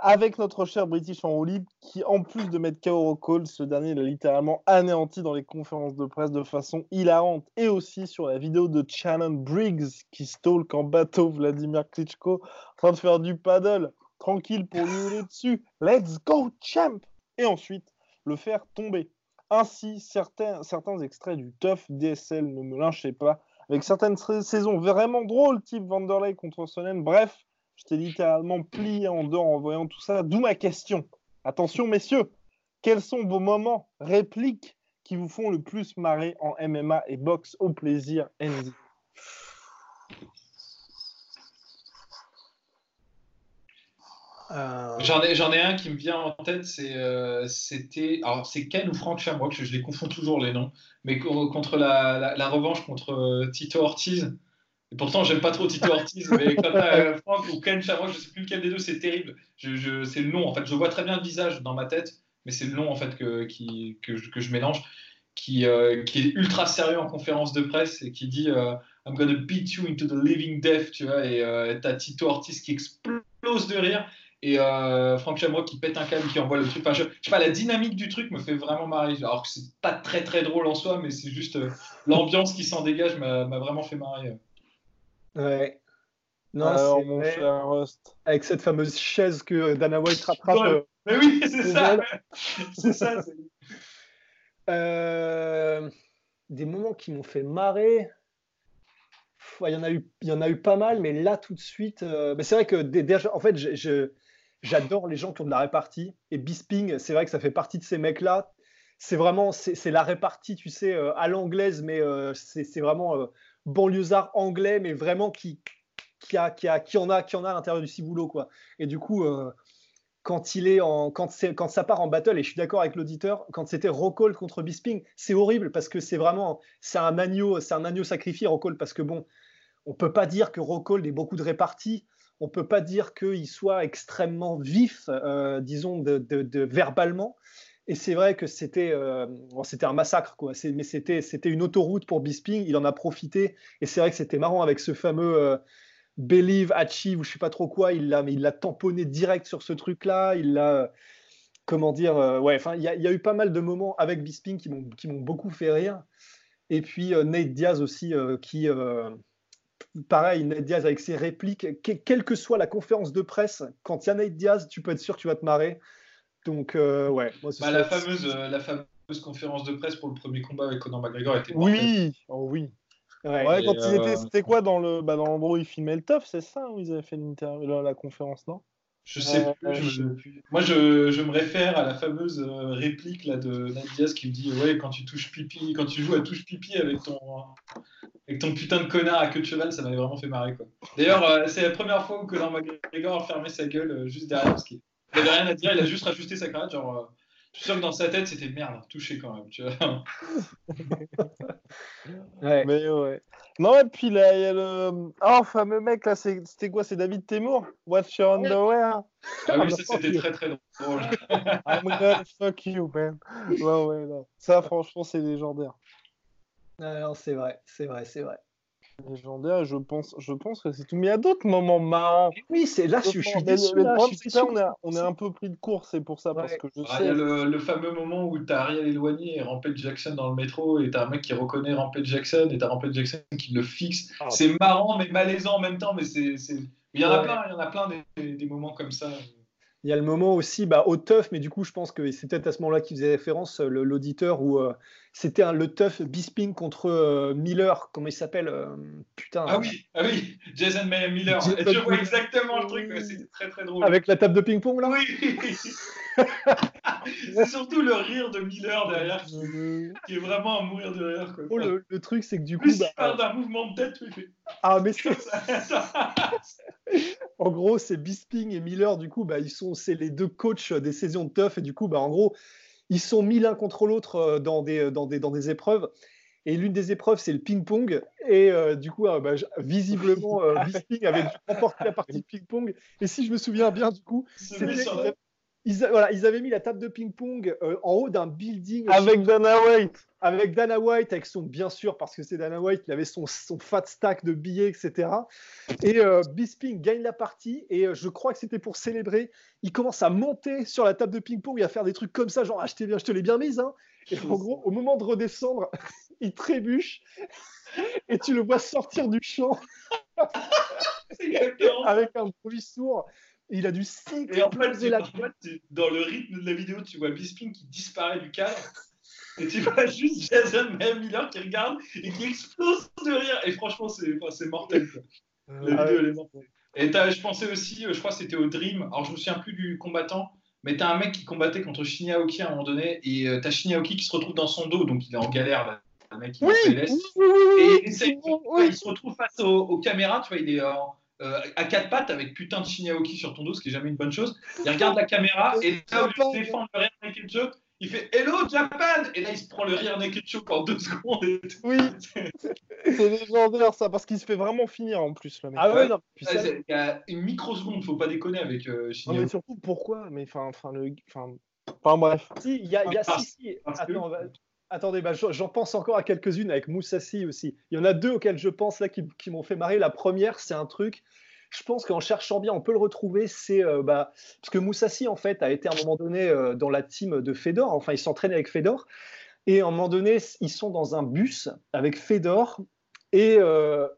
avec notre cher British en roue libre qui, en plus de mettre KO Cole, ce dernier l'a littéralement anéanti dans les conférences de presse de façon hilarante et aussi sur la vidéo de Shannon Briggs qui stalk en bateau Vladimir Klitschko en train de faire du paddle tranquille pour lui rouler dessus. Let's go, champ! Et ensuite, le faire tomber. Ainsi, certains, certains extraits du Tough DSL, ne me lynchez pas, avec certaines saisons vraiment drôles, type Vanderlei contre Sonnen. Bref, je t'ai littéralement plié en deux en voyant tout ça. D'où ma question. Attention, messieurs, quels sont vos moments, répliques qui vous font le plus marrer en MMA et boxe au plaisir, Andy euh. J'en ai, ai un qui me vient en tête, c'est euh, c'était alors c'est Ken ou Frank Shamrock, je, les confonds toujours les noms, mais contre la, la, revanche contre euh, Tito Ortiz, Et pourtant, j'aime pas trop Tito Ortiz, mais quand t'as Franck ou Ken Shamrock, je sais plus lequel des deux, c'est terrible. Je, c'est le nom, en fait. Je vois très bien le visage dans ma tête, mais c'est le nom, en fait, que, qui, que, que je mélange, qui, euh, qui est ultra sérieux en conférence de presse et qui dit euh, I'm gonna beat you into the living death, tu vois. Et euh, t'as Tito Ortiz qui explose de rire et euh, Franck Shamrock qui pète un câble, qui envoie le truc. Enfin, je, je, sais pas, la dynamique du truc me fait vraiment marrer. Alors que c'est pas très très drôle en soi, mais c'est juste l'ambiance qui s'en dégage m'a vraiment fait marrer. Ouais. Non, Alors, mon cher Rust. Avec cette fameuse chaise que Dana White rattrape. Euh, mais oui, c'est ça. c'est ça. Euh, des moments qui m'ont fait marrer. Il y, en a eu, il y en a eu pas mal, mais là tout de suite, euh... c'est vrai que déjà, en fait, j'adore les gens qui ont de la répartie. Et Bisping, c'est vrai que ça fait partie de ces mecs-là. C'est vraiment, c'est la répartie, tu sais, euh, à l'anglaise, mais c'est vraiment banlieusard anglais, mais vraiment qui, qui, a, qui, a, qui en a, qui en a à l'intérieur du ciboulot, quoi. Et du coup, euh, quand il est en, quand, quand ça part en battle, et je suis d'accord avec l'auditeur, quand c'était Rockhold contre Bisping, c'est horrible parce que c'est vraiment, c'est un agneau, c'est un agneau sacrifié Rockhold parce que bon, on peut pas dire que Rockhold ait beaucoup de répartie. On peut pas dire qu'il soit extrêmement vif, euh, disons, de, verbalement. Et c'est vrai que c'était euh, c'était un massacre, quoi. Mais c'était une autoroute pour Bisping. Il en a profité. Et c'est vrai que c'était marrant avec ce fameux euh, Believe, Achieve ou je sais pas trop quoi. Il l'a tamponné direct sur ce truc-là. Il l'a comment dire euh, Ouais. Enfin, il y, a eu pas mal de moments avec Bisping qui m'ont beaucoup fait rire. Et puis euh, Nate Diaz aussi qui pareil, Nate Diaz avec ses répliques, que, quelle que soit la conférence de presse, quand il y a Nate Diaz, tu peux être sûr que tu vas te marrer. Donc, euh, ouais. Moi, bah, la, fameuse, euh, la fameuse conférence de presse pour le premier combat avec Conor McGregor était Oui, oh, oui. Ouais, ouais quand euh... était, c'était quoi dans le, bah, dans l'endroit où ils filmaient le tough, c'est ça où ils avaient fait la, la conférence, non? Je sais plus, je, Moi, je, je, me réfère à la fameuse euh, réplique là, de Nadias qui me dit Ouais, quand tu touches pipi, quand tu joues à touche pipi avec ton, avec ton putain de connard à queue de cheval, ça m'avait vraiment fait marrer. D'ailleurs, euh, c'est la première fois où Conor McGregor a fermé sa gueule euh, juste derrière parce qu'il n'avait rien à dire, il a juste rajusté sa cravate. Genre, je suis sûr que dans sa tête, c'était merde, touché quand même. Tu vois ouais. Mais ouais. Non, et puis là, il y a le. Oh, fameux mec, là, c'était quoi C'est David Temur What's your underwear? Ah oui, ça, c'était très très drôle. I'm gonna fuck you, man. Ouais, ouais, non. Ça, franchement, c'est légendaire. Non, c'est vrai, c'est vrai, c'est vrai légendaire. Je pense, je pense que c'est tout. Mais il y a d'autres moments marrants. Oui, c'est là, je, je, suis déçu. Là, je suis déçu. On, est, on est un peu pris de course, c'est pour ça. Ouais. Parce que je ah, sais. Il y a le, le, fameux moment où tu as Ariel éloigné et Rampage Jackson dans le métro, et tu as un mec qui reconnaît Rampage Jackson, et tu as Rampage Jackson qui le fixe. Ah. C'est marrant, mais malaisant en même temps. Mais c'est, il y en a plein, il y en a plein des, des moments comme ça. Il y a le moment aussi bah, au tough, mais du coup, je pense que c'est peut-être à ce moment-là qu'il faisait référence, l'auditeur, où euh, c'était le tough Bisping contre euh, Miller, comment il s'appelle euh, Putain. Ah oui, ah oui, Jason Miller. Jason je vois exactement le truc, c'est très très drôle. Avec la table de ping-pong là? Oui C'est surtout le rire de Miller derrière qui, qui, est vraiment à mourir de rire. Quoi. Oh, le, le, truc, c'est que du coup. Plus bah, il parle d'un mouvement de tête, fait. Ah, mais c'est. en gros, c'est Bisping et Miller, du coup, bah, ils sont, c'est les deux coachs des saisons de tough, et du coup, bah, en gros, ils sont mis l'un contre l'autre euh, dans des, dans, des, dans des épreuves. Et l'une des épreuves, c'est le ping-pong. Et euh, du coup, euh, bah, visiblement, euh, Bisping avait dû remporter la partie ping-pong. Et si je me souviens bien, du coup, c'était ils, voilà, ils, avaient mis la table de ping-pong euh, en haut d'un building. Avec Dana White. Avec Dana White, avec son, bien sûr, parce que c'est Dana White, il avait son, son, fat stack de billets, etc. Et euh, Bisping gagne la partie, et euh, je crois que c'était pour célébrer. Il commence à monter sur la table de ping-pong et à faire des trucs comme ça, genre, ah, je, bien, je te l'ai bien mise. Hein. Et en gros, au moment de redescendre, il trébuche, et tu le vois sortir du champ. avec un bruit sourd. Il a dû Et en fait, la... dans le rythme de la vidéo, tu vois Bisping qui disparaît du cadre. Et tu vois juste Jason Miller qui regarde et qui explose de rire. Et franchement, c'est enfin, mortel. Quoi. La ah vidéo, elle est mortelle. Et je pensais aussi, euh, je crois que c'était au Dream. Alors, je me souviens plus du combattant, mais t'as un mec qui combattait contre Shinya Aoki à un moment donné. Et euh, t'as Shinya Aoki qui se retrouve dans son dos, donc il est en galère. Là. Le mec, il oui. Oui, oui, oui, et oui. il, se retrouve face aux, aux, caméras. Tu vois, il est en euh, à quatre pattes avec putain de Shinyaoki sur ton dos, ce qui est jamais une bonne chose. Il regarde la caméra et là où il se défend le le jeu, il fait Hello Japan Et là, il se prend le rire naked show pendant deux secondes. Et tout. Oui, c'est légendaire ça, parce qu'il se fait vraiment finir en plus. Le mec. Ah ouais, non. Ouais, ça- Il y a une microseconde, faut pas déconner avec euh, Non, Shigeru. mais surtout pourquoi? Mais enfin, enfin, le, enfin, enfin bref. Si, il y a, y a- Parce- si, si. parce que- Attends, va- attendez, bah, j'en pense encore à quelques-unes avec Moussassi aussi. Il y en a deux auxquelles je pense là qui, m'ont fait marrer. La première, c'est un truc. Je pense qu'en cherchant bien, on peut le retrouver. C'est euh, bah, parce que Moussassi en fait a été à un moment donné euh, dans la team de Fedor. Enfin, il s'entraîne avec Fedor. Et à un moment donné, ils sont dans un bus avec Fedor et, euh,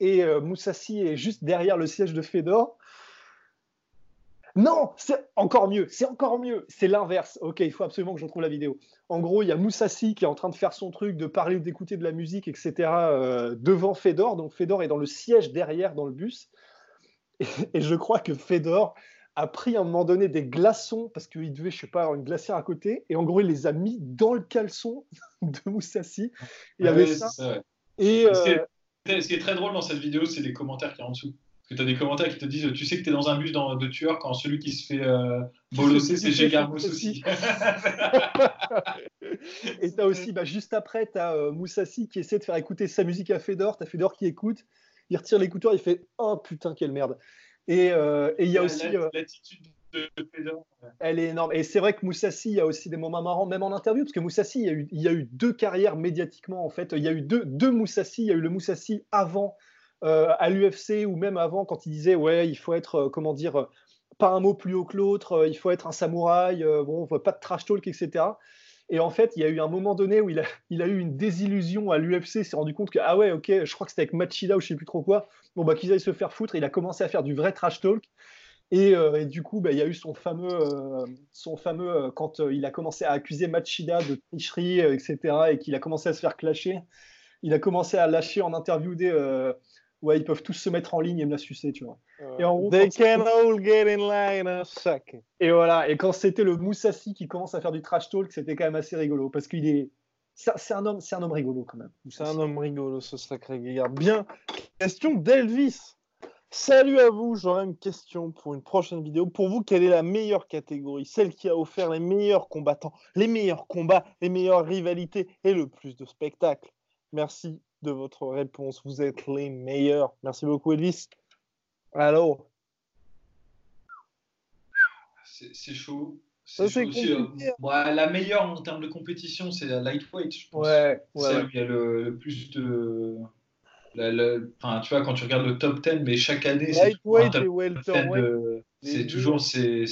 et euh, Moussassi est juste derrière le siège de Fedor. Non, c'est encore mieux, c'est encore mieux, c'est l'inverse. Ok, il faut absolument que je retrouve la vidéo. En gros, il y a Moussassi qui est en train de faire son truc, de parler, d'écouter de la musique, etc. euh, devant Fedor. Donc Fedor est dans le siège derrière dans le bus. Et, et je crois que Fedor a pris à un moment donné des glaçons parce qu'il devait, je sais pas, avoir une glacière à côté. Et en gros, il les a mis dans le caleçon de Moussassi. Il y avait ça. Et Ce qui euh, est- Ce qui est très drôle dans cette vidéo, c'est les commentaires qui y a en dessous. Parce que tu as des commentaires qui te disent Tu sais que tu es dans un bus dans- de tueur quand celui qui se fait euh, bolosser, c'est Gégarmos aussi. Et tu as aussi, bah, juste après, tu as Moussassi qui essaie de faire écouter sa musique à Fedor. Tu as Fedor qui écoute. Il retire l'écouteur, il fait Oh putain, quelle merde. Et euh, et il y a aussi, euh, L'attitude de Fedor. elle est énorme. Et c'est vrai que Moussassi, il y a aussi des moments marrants, même en interview, parce que Moussassi, il y a eu, il y a eu deux carrières médiatiquement, en fait. Il y a eu deux, deux Moussassi. Il y a eu le Moussassi avant euh, à l'UFC ou même avant quand il disait Ouais, il faut être, euh, comment dire, euh, pas un mot plus haut que l'autre, il faut être un samouraï, bon, pas de trash talk, etc. Et en fait, il y a eu un moment donné où il a, il a eu une désillusion à l'UFC, s'est rendu compte que, ah ouais, ok, je crois que c'était avec Machida ou je sais plus trop quoi, bon, bah, qu'ils aillent se faire foutre, il a commencé à faire du vrai trash talk. Et, du coup, bah, il y a eu son fameux, son fameux quand il a commencé à accuser Machida de tricherie, etc., et qu'il a commencé à se faire clasher, il a commencé à lâcher en interview des. Ouais, ils peuvent tous se mettre en ligne et me la sucer, tu vois. Et en gros, They can all get in line and suck. Et voilà, et quand c'était le Moussassi qui commence à faire du trash talk, c'était quand même assez rigolo parce qu'il est. C'est un homme, c'est un homme rigolo quand même. C'est un homme rigolo, ce sacré gaillard. Bien. Question d'Elvis. Salut à vous, j'aurais une question pour une prochaine vidéo. Pour vous, quelle est la meilleure catégorie? Celle qui a offert les meilleurs combattants, les meilleurs combats, les meilleures rivalités et le plus de spectacles? Merci de votre réponse. Vous êtes les meilleurs. Merci beaucoup, Elvis. Alors, C'est chaud. C'est euh, la meilleure en termes de compétition, c'est la lightweight, je pense. Ouais, ouais, Celle où il y a le, le plus de. la- la- Enfin, tu vois, quand tu regardes le top 10, mais chaque année, c'est toujours un lightweight top et 10 welterweight. de- toujours. C'est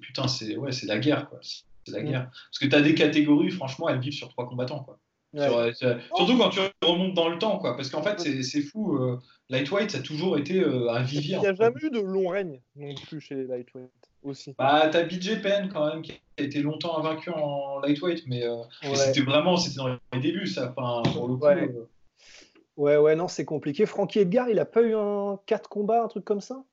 putain, c'est ouais, la guerre, quoi. C'est la Mm. guerre. Parce que tu as des catégories, franchement, elles vivent sur trois combattants, quoi. Ouais. Sur, euh, sur- surtout quand tu remontes dans le temps, quoi. Parce qu'en fait, c'est fou. euh, lightweight, ça a toujours été euh, un Il vivier. n'y a fait. jamais eu de long règne non plus chez les lightweight aussi. Bah, t'as BJ Penn quand même qui a été longtemps invaincu en lightweight, mais, euh, Ouais. c'était vraiment c'était dans les débuts, ça. Enfin, pour le coup, Ouais. euh, Ouais, ouais, non, c'est compliqué. Frankie Edgar, il a pas eu un 4 combats, un truc comme ça?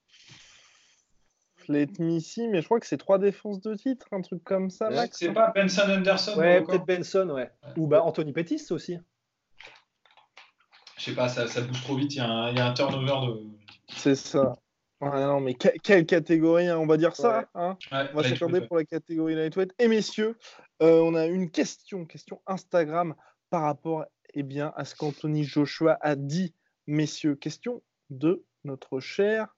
Let me see, mais je crois que c'est trois défenses de titre, un truc comme ça, Max. c'est pas Benson Anderson. Ouais, peut-être Benson, ouais. Ou bah Anthony Pettis aussi. Je sais pas, ça, ça bouge trop vite. Il y, a un- il y a un turnover de. C'est ça. Ouais, non, mais que- quelle catégorie, hein, on va dire ça. Ouais. hein. Ouais, on va s'accorder pour la catégorie lightweight. Et messieurs, euh, on a une question, question Instagram par rapport eh bien, à ce qu'Anthony Joshua a dit, messieurs. Question de notre cher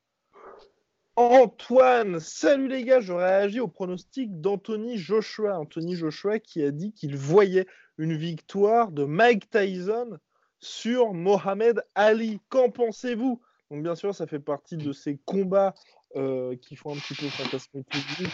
Antoine. Salut les gars, je réagis au pronostic d'Anthony Joshua. Anthony Joshua qui a dit qu'il voyait une victoire de Mike Tyson sur Mohamed Ali. Qu'en pensez-vous? Donc bien sûr, ça fait partie de ces combats euh, qui font un petit peu fantasmer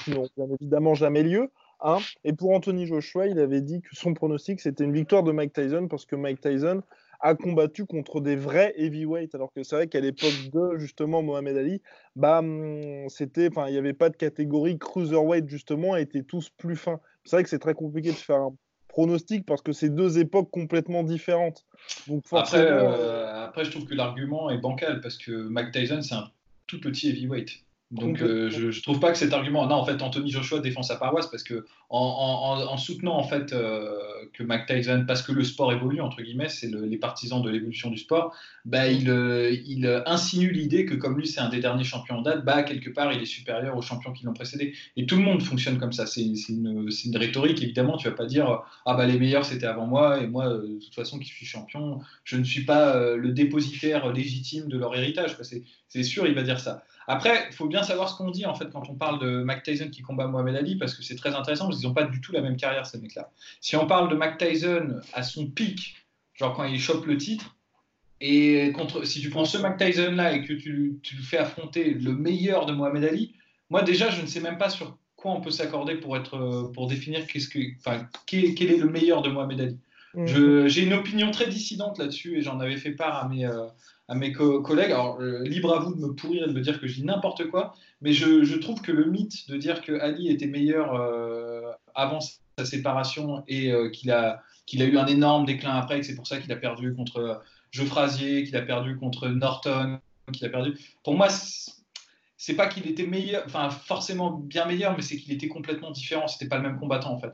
qui n'ont évidemment jamais lieu. hein. Et pour Anthony Joshua, il avait dit que son pronostic, c'était une victoire de Mike Tyson, parce que Mike Tyson a combattu contre des vrais heavyweights, alors que c'est vrai qu'à l'époque de justement Mohamed Ali, bah, hum, c'était, enfin, il n'y avait pas de catégorie cruiserweight justement, et étaient tous plus fins. C'est vrai que c'est très compliqué de faire un pronostic parce que c'est deux époques complètement différentes. Donc Après, forcément, euh, après, je trouve que l'argument est bancal parce que Mike Tyson, c'est un tout petit heavyweight. Donc euh, je, je trouve pas que cet argument. Non, en fait, Anthony Joshua défend sa paroisse parce que en, soutenant en fait euh, que Mike Tyson, parce que le sport évolue entre guillemets, c'est les partisans de l'évolution du sport, bah, il, euh, il insinue l'idée que comme lui c'est un des derniers champions en date, bah quelque part il est supérieur aux champions qui l'ont précédé. Et tout le monde fonctionne comme ça. C'est une, une, rhétorique évidemment. Tu vas pas dire ah bah les meilleurs c'était avant moi et moi de toute façon qui suis champion, je ne suis pas le dépositaire légitime de leur héritage. C'est sûr il va dire ça. Après, il faut bien savoir ce qu'on dit en fait quand on parle de Mac Tyson qui combat Mohamed Ali parce que c'est très intéressant parce qu'ils n'ont pas du tout la même carrière ces mecs-là. Si on parle de Mac Tyson à son pic, genre quand il chope le titre, et contre, si tu prends ce Mac Tyson là et que tu, tu le fais affronter le meilleur de Mohamed Ali, moi déjà je ne sais même pas sur quoi on peut s'accorder pour être pour définir qu'est-ce que, enfin, quel, est le meilleur de Mohamed Ali. Mmh. J'ai une opinion très dissidente là-dessus et j'en avais fait part à mes, euh, à mes collègues. Alors, euh, libre à vous de me pourrir et de me dire que je dis n'importe quoi, mais je, trouve que le mythe de dire que Ali était meilleur euh, avant sa séparation et euh, qu'il a, qu'il a eu un énorme déclin après, et que c'est pour ça qu'il a perdu contre Geoffrasier, qu'il a perdu contre Norton, qu'il a perdu. Pour moi, c'est pas qu'il était meilleur, enfin forcément bien meilleur, mais c'est qu'il était complètement différent. C'était pas le même combattant en fait.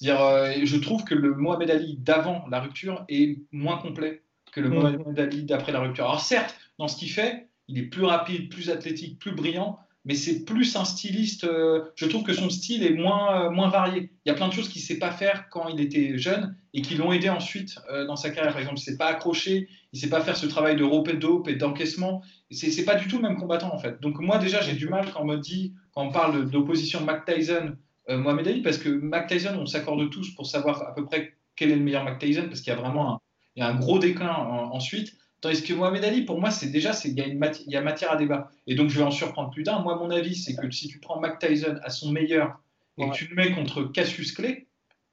Je trouve que le Mohamed Ali d'avant la rupture est moins complet que le Mohamed Ali d'après la rupture. Alors certes, dans ce qu'il fait, il est plus rapide, plus athlétique, plus brillant, mais c'est plus un styliste. Euh, je trouve que son style est moins, euh, moins varié. Il y a plein de choses qu'il ne sait pas faire quand il était jeune et qui l'ont aidé ensuite euh, dans sa carrière. Par exemple, il ne sait pas accrocher, il ne sait pas faire ce travail de rope et dope et d'encaissement. C'est, n'est pas du tout le même combattant en fait. Donc moi déjà, j'ai du mal quand on me dit, quand on parle d'opposition Mac Tyson, Mohamed Ali, parce que Mac Tyson, on s'accorde tous pour savoir à peu près quel est le meilleur Mac Tyson, parce qu'il y a vraiment un, il y a un gros déclin ensuite. Tandis que Mohamed Ali, pour moi, c'est déjà, il y, a une il y a matière à débat. Et donc, je vais en surprendre plus d'un. Moi, mon avis, c'est que si tu prends Mac Tyson à son meilleur et que tu le mets contre Cassius Clay,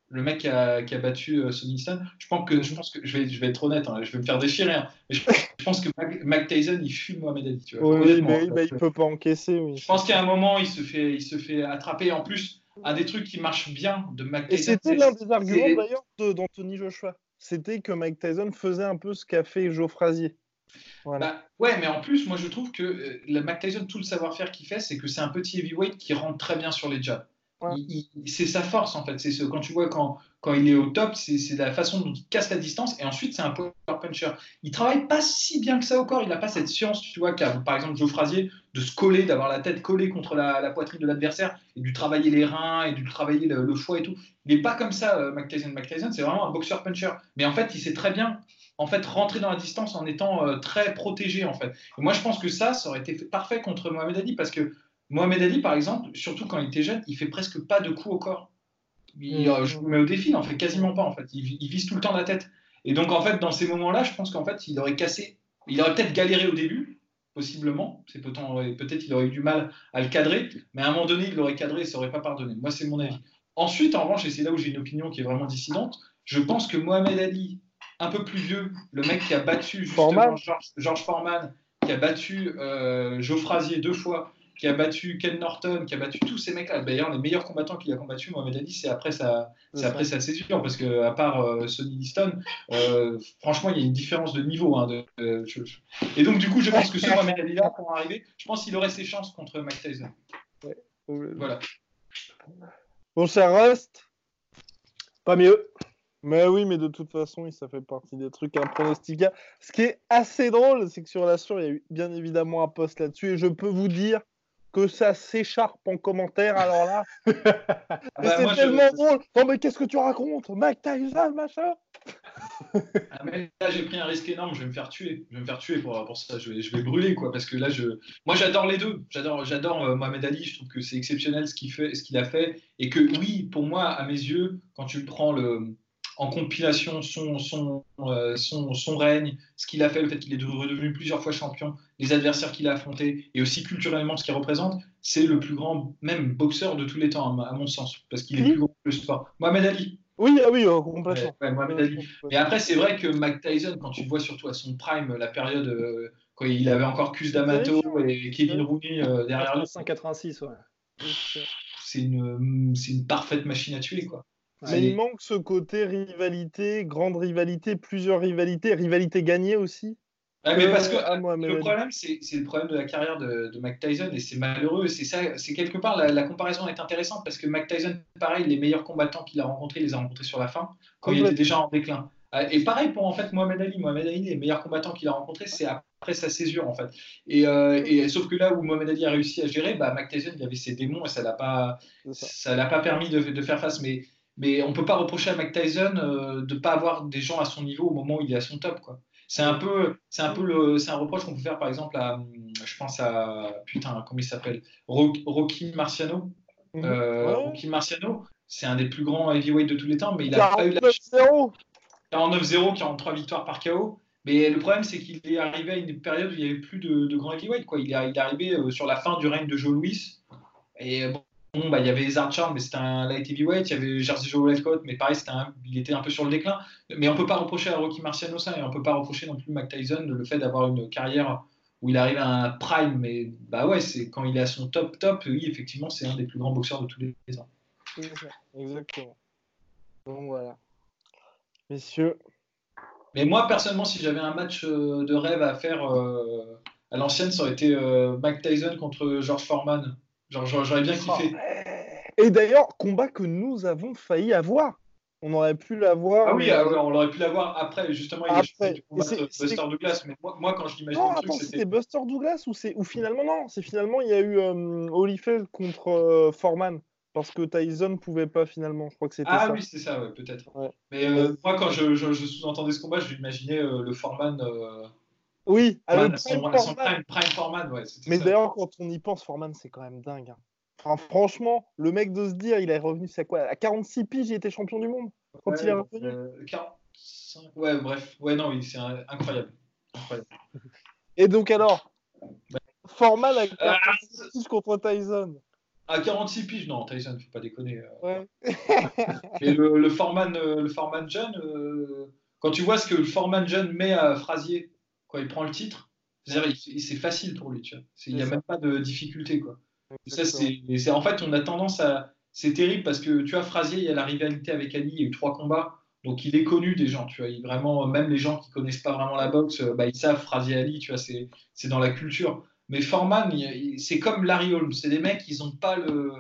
le mec qui a, qui a battu euh, Sonny je pense que, je, pense que je, vais, je vais être honnête, hein, je vais me faire déchirer, hein, mais je, pense que Mac, Tyson, il fume Mohamed Ali. Tu vois, oui, mais, bah, il peut pas encaisser. Oui. Je pense qu'à un moment, il se fait, il se fait attraper. En plus, un des trucs qui marche bien de Mac Tyson. Et c'était l'un des arguments d'ailleurs d'Anthony Joshua c'était que Mike Tyson faisait un peu ce qu'a fait Joe Frazier. Bah, ouais, mais en plus, moi je trouve que euh, Mike Tyson, tout le savoir-faire qu'il fait, c'est que c'est un petit heavyweight qui rentre très bien sur les jabs. C'est sa force en fait. C'est ce, quand tu vois quand, quand il est au top, c'est la façon dont il casse la distance et ensuite c'est un power puncher. Il travaille pas si bien que ça au corps. Il n'a pas cette science, tu vois, qu'a par exemple Joe Frazier de se coller, d'avoir la tête collée contre la, poitrine de l'adversaire et de travailler les reins et de travailler le, foie et tout. Il n'est pas comme ça, euh, Tyson. Tyson, c'est vraiment un boxeur puncher. Mais en fait, il sait très bien en fait rentrer dans la distance en étant euh, très protégé en fait. Moi, je pense que ça, ça aurait été parfait contre Mohamed Ali parce que Mohamed Ali, par exemple, surtout quand il était jeune, il fait presque pas de coups au corps. Il, mm. je vous mets au défi, il en fait quasiment pas en fait. Il, vise tout le temps la tête. Et donc en fait, dans ces moments-là, je pense qu'en fait, il aurait cassé, il aurait peut-être galéré au début, possiblement. C'est peut-être qu'il aurait eu du mal à le cadrer, mais à un moment donné, il l'aurait cadré et ça aurait pas pardonné. Moi, c'est mon avis. Ensuite, en revanche, et c'est là où j'ai une opinion qui est vraiment dissidente, je pense que Mohamed Ali, un peu plus vieux, le mec qui a battu justement George, Foreman, qui a battu euh, Joe Frazier deux fois, qui a battu Ken Norton, qui a battu tous ces mecs-là. D'ailleurs, les meilleurs combattants qu'il a combattu, Mohamed Ali, c'est après sa, c'est après sa césure, parce que à part euh, Sonny Liston, euh, franchement, il y a une différence de niveau. Hein, de, Et donc, du coup, je pense que ce Mohamed Ali-là, pour arriver, je pense qu'il aurait ses chances contre Mike Tyson. Ouais. Voilà. Bon, ça reste pas mieux. Mais oui, mais de toute façon, ça fait partie des trucs impronosticables. Ce qui est assez drôle, c'est que sur la sur, il y a eu bien évidemment un post là-dessus, et je peux vous dire que ça s'écharpe en commentaire, alors là. Ah bah, c'est tellement drôle. Non, mais qu'est-ce que tu racontes? Mike Tyson, machin? Ah, mais là, j'ai pris un risque énorme. Je vais me faire tuer. Je vais me faire tuer pour, pour ça. Je vais, je vais brûler, quoi. Parce que là, je. Moi, j'adore les deux. J'adore, j'adore euh, Mohamed Ali. Je trouve que c'est exceptionnel ce qu'il fait, ce qu'il a fait. Et que, oui, pour moi, à mes yeux, quand tu prends le en compilation son, son, euh, son, son, règne, ce qu'il a fait, le fait qu'il est redevenu plusieurs fois champion, les adversaires qu'il a affrontés, et aussi culturellement ce qu'il représente, c'est le plus grand, même boxeur de tous les temps, à mon sens, parce qu'il est plus grand que le sport. Mohamed Ali. Oui, ah oui, oh, complètement. Mohamed Ali. Mais après, c'est vrai que Mike Tyson, quand tu vois surtout à son prime, la période euh, quand il avait encore Cus D'Amato et Kevin Rooney euh, derrière lui. 186, ouais. C'est une, une parfaite machine à tuer, quoi. Mais il manque ce côté rivalité, grande rivalité, plusieurs rivalités, rivalité gagnée aussi. Mais parce que le problème, c'est le problème de la carrière de, de Mike Tyson et c'est malheureux. C'est ça, c'est quelque part la, comparaison est intéressante parce que Mike Tyson, pareil, les meilleurs combattants qu'il a rencontrés, il les a rencontrés sur la fin quand il était déjà en déclin. Euh, et pareil pour en fait Mohamed Ali. Mohamed Ali, les meilleurs combattants qu'il a rencontrés, c'est après sa césure en fait. Et, euh, et, sauf que là où Mohamed Ali a réussi à gérer, bah, Mike Tyson, il avait ses démons et ça l'a pas, ça l'a pas permis de, de, faire face. Mais mais on peut pas reprocher à Mike Tyson euh, de pas avoir des gens à son niveau au moment où il est à son top quoi. C'est un peu, c'est un peu le, c'est un reproche qu'on peut faire par exemple à, je pense à, putain, comment il s'appelle, Rocky Marciano. Mhm. Euh, Rocky Marciano, c'est un des plus grands heavyweights de tous les temps, mais il a pas eu la 49-0, 43 victoires par KO. Mais le problème, c'est qu'il est arrivé à une période où il n'y avait plus de, de grands heavyweights. Quoi. Il, est, il est arrivé euh, sur la fin du règne de Joe Louis. Et bon, Bon, bah, il y avait Ezard Charles, mais c'était un light heavyweight. Il y avait Jersey Joe Westcott, mais pareil, un, il était un peu sur le déclin. Mais on peut pas reprocher à Rocky Marciano ça, et on peut pas reprocher non plus Mike Tyson le fait d'avoir une carrière où il arrive à un prime. Mais bah ouais, c'est quand il est à son top top, oui, effectivement, c'est un des plus grands boxeurs de tous les temps. Exactement. Bon, voilà. Messieurs. Mais moi, personnellement, si j'avais un match euh, de rêve à faire euh, à l'ancienne, ça aurait été euh, Tyson contre George Foreman. Genre, j'aurais bien kiffé. Et d'ailleurs, combat que nous avons failli avoir. On aurait pu l'avoir. Ah oui, ah on aurait pu l'avoir après. Justement, il après. du combat Buster Douglas. Mais moi, moi quand je l'imagine, le truc, c'était Buster Douglas ou c'est ou finalement non, c'est finalement il y a eu euh, Holyfield contre euh, Foreman parce que Tyson pouvait pas finalement. Je crois que c'était ah, ça. Ah oui, c'est ça, ouais, peut-être. Mais euh, moi, quand je, je, sous-entendais ce combat, je l'imaginais le Foreman. Oui, à le prime, Foreman. Prime, Foreman, ouais, Mais d'ailleurs, quand on y pense, Foreman, c'est quand même dingue. Hein. Enfin, franchement, le mec de se dire, il est revenu, c'est quoi À 46 piges, il était champion du monde quand il est revenu. Euh, ouais, bref. Ouais, non, c'est incroyable. incroyable. Et donc, alors Foreman à 46 piges contre Tyson. À 46 piges, non, Tyson, faut pas déconner. Euh. Ouais. Et le, euh, le Foreman jeune, quand tu vois ce que le Foreman jeune met à Frasier quand il prend le titre, c'est facile pour lui, tu vois. Il n'y a même pas de difficulté, quoi. Ça, c'est en fait, on a tendance à. C'est terrible parce que tu vois, Frasier, il y a la rivalité avec Ali, il y a eu trois combats. Donc il est connu des gens, tu vois. Il, vraiment, même les gens qui connaissent pas vraiment la boxe, bah, ils savent Frasier Ali, tu vois, c'est dans la culture. Mais Foreman, c'est comme Larry Holmes, c'est des mecs, ils n'ont pas le,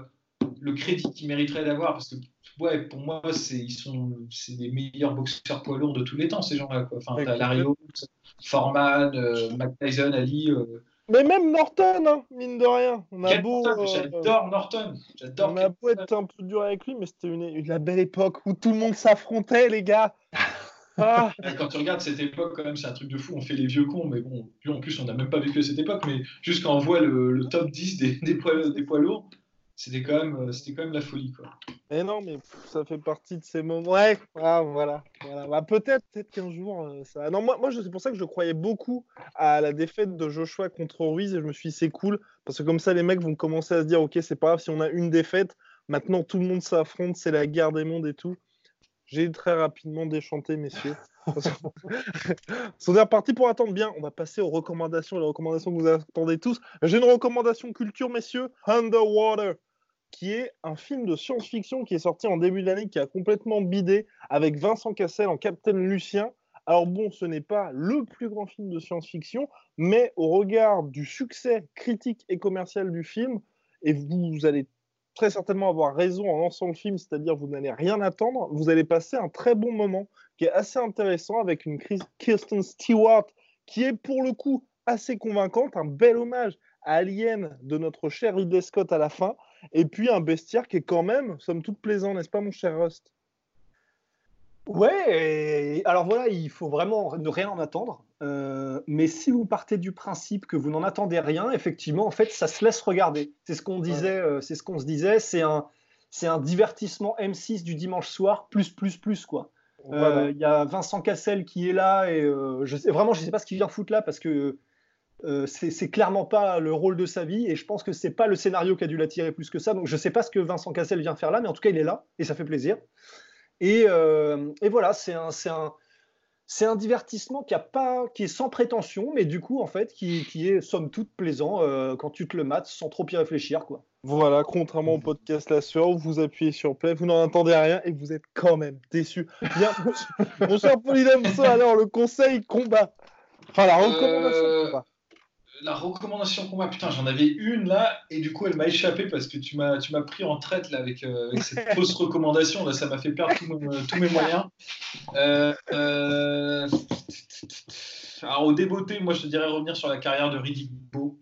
le crédit qu'ils mériteraient d'avoir parce que ouais, pour moi, c'est ils sont c'est des meilleurs boxeurs poids lourds de tous les temps ces gens-là. Enfin, Larry Holmes, Foreman, euh, Tyson, Ali. Euh, mais même Norton, hein, mine de rien. On a beau, euh, J'adore Norton. On a beau être un peu dur avec lui, mais c'était une, une, la belle époque où tout le monde s'affrontait, les gars. Ah. Quand tu regardes cette époque, quand même, c'est un truc de fou. On fait les vieux cons, mais bon, en plus, on n'a même pas vécu cette époque. Mais juste quand on voit le, le top 10 des, des, poids, des poids lourds, c'était quand même euh, c'était quand même la folie quoi. Mais non mais ça fait partie de ces moments. Ouais, ah, voilà, voilà. Bah, peut-être peut-être qu'un jour euh. Non moi, moi c'est pour ça que je croyais beaucoup à la défaite de Joshua contre Ruiz et je me suis dit c'est cool parce que comme ça les mecs vont commencer à se dire ok c'est pas grave si on a une défaite maintenant tout le monde s'affronte c'est la guerre des mondes et tout. J'ai très rapidement déchanté messieurs. on est reparti pour attendre bien. On va passer aux recommandations, les recommandations que vous attendez tous. J'ai une recommandation culture, messieurs. Underwater qui est un film de science-fiction qui est sorti en début d'année, qui a complètement bidé, avec Vincent Cassel en Captain Lucien. Alors bon, ce n'est pas le plus grand film de science-fiction, mais au regard du succès critique et commercial du film, et vous allez très certainement avoir raison en lançant le film, c'est-à-dire vous n'allez rien attendre, vous allez passer un très bon moment qui est assez intéressant avec une Kirsten Stewart qui est pour le coup assez convaincante, un bel hommage à Alien de notre cher Ridley Scott à la fin, et puis un bestiaire qui est quand même, somme toute, plaisant, n'est-ce pas, mon cher Rust? Ouais, alors voilà, il faut vraiment ne rien en attendre. Euh, mais si vous partez du principe que vous n'en attendez rien, effectivement, en fait, ça se laisse regarder. C'est ce qu'on disait, euh, c'est ce qu'on se disait. C'est un, c'est un divertissement M6 du dimanche soir, plus, plus, plus, quoi. Euh, il y a Vincent Cassel qui est là et je sais, vraiment, je ne sais pas ce qu'il vient foutre là parce que euh, c'est clairement pas le rôle de sa vie et je pense que c'est pas le scénario qui a dû l'attirer plus que ça. Donc je sais pas ce que Vincent Cassel vient faire là, mais en tout cas il est là et ça fait plaisir. Et, euh, voilà, c'est un, un, un, divertissement qui, a pas, qui est sans prétention, mais du coup en fait qui, qui est somme toute plaisant euh, quand tu te le mates sans trop y réfléchir quoi. Voilà, contrairement au podcast La Sueur où vous appuyez sur play, vous n'en entendez rien et vous êtes quand même déçu. Bien, mon cher alors le conseil combat. Enfin, la recommandation euh, La recommandation combat, putain, j'en avais une là, et du coup, elle m'a échappé parce que tu m'as, tu m'as pris en traite là avec, euh, cette fausse recommandation. Là, ça m'a fait perdre tous mes moyens. Alors, au débeauté, moi, je te dirais revenir sur la carrière de Riddick Bowe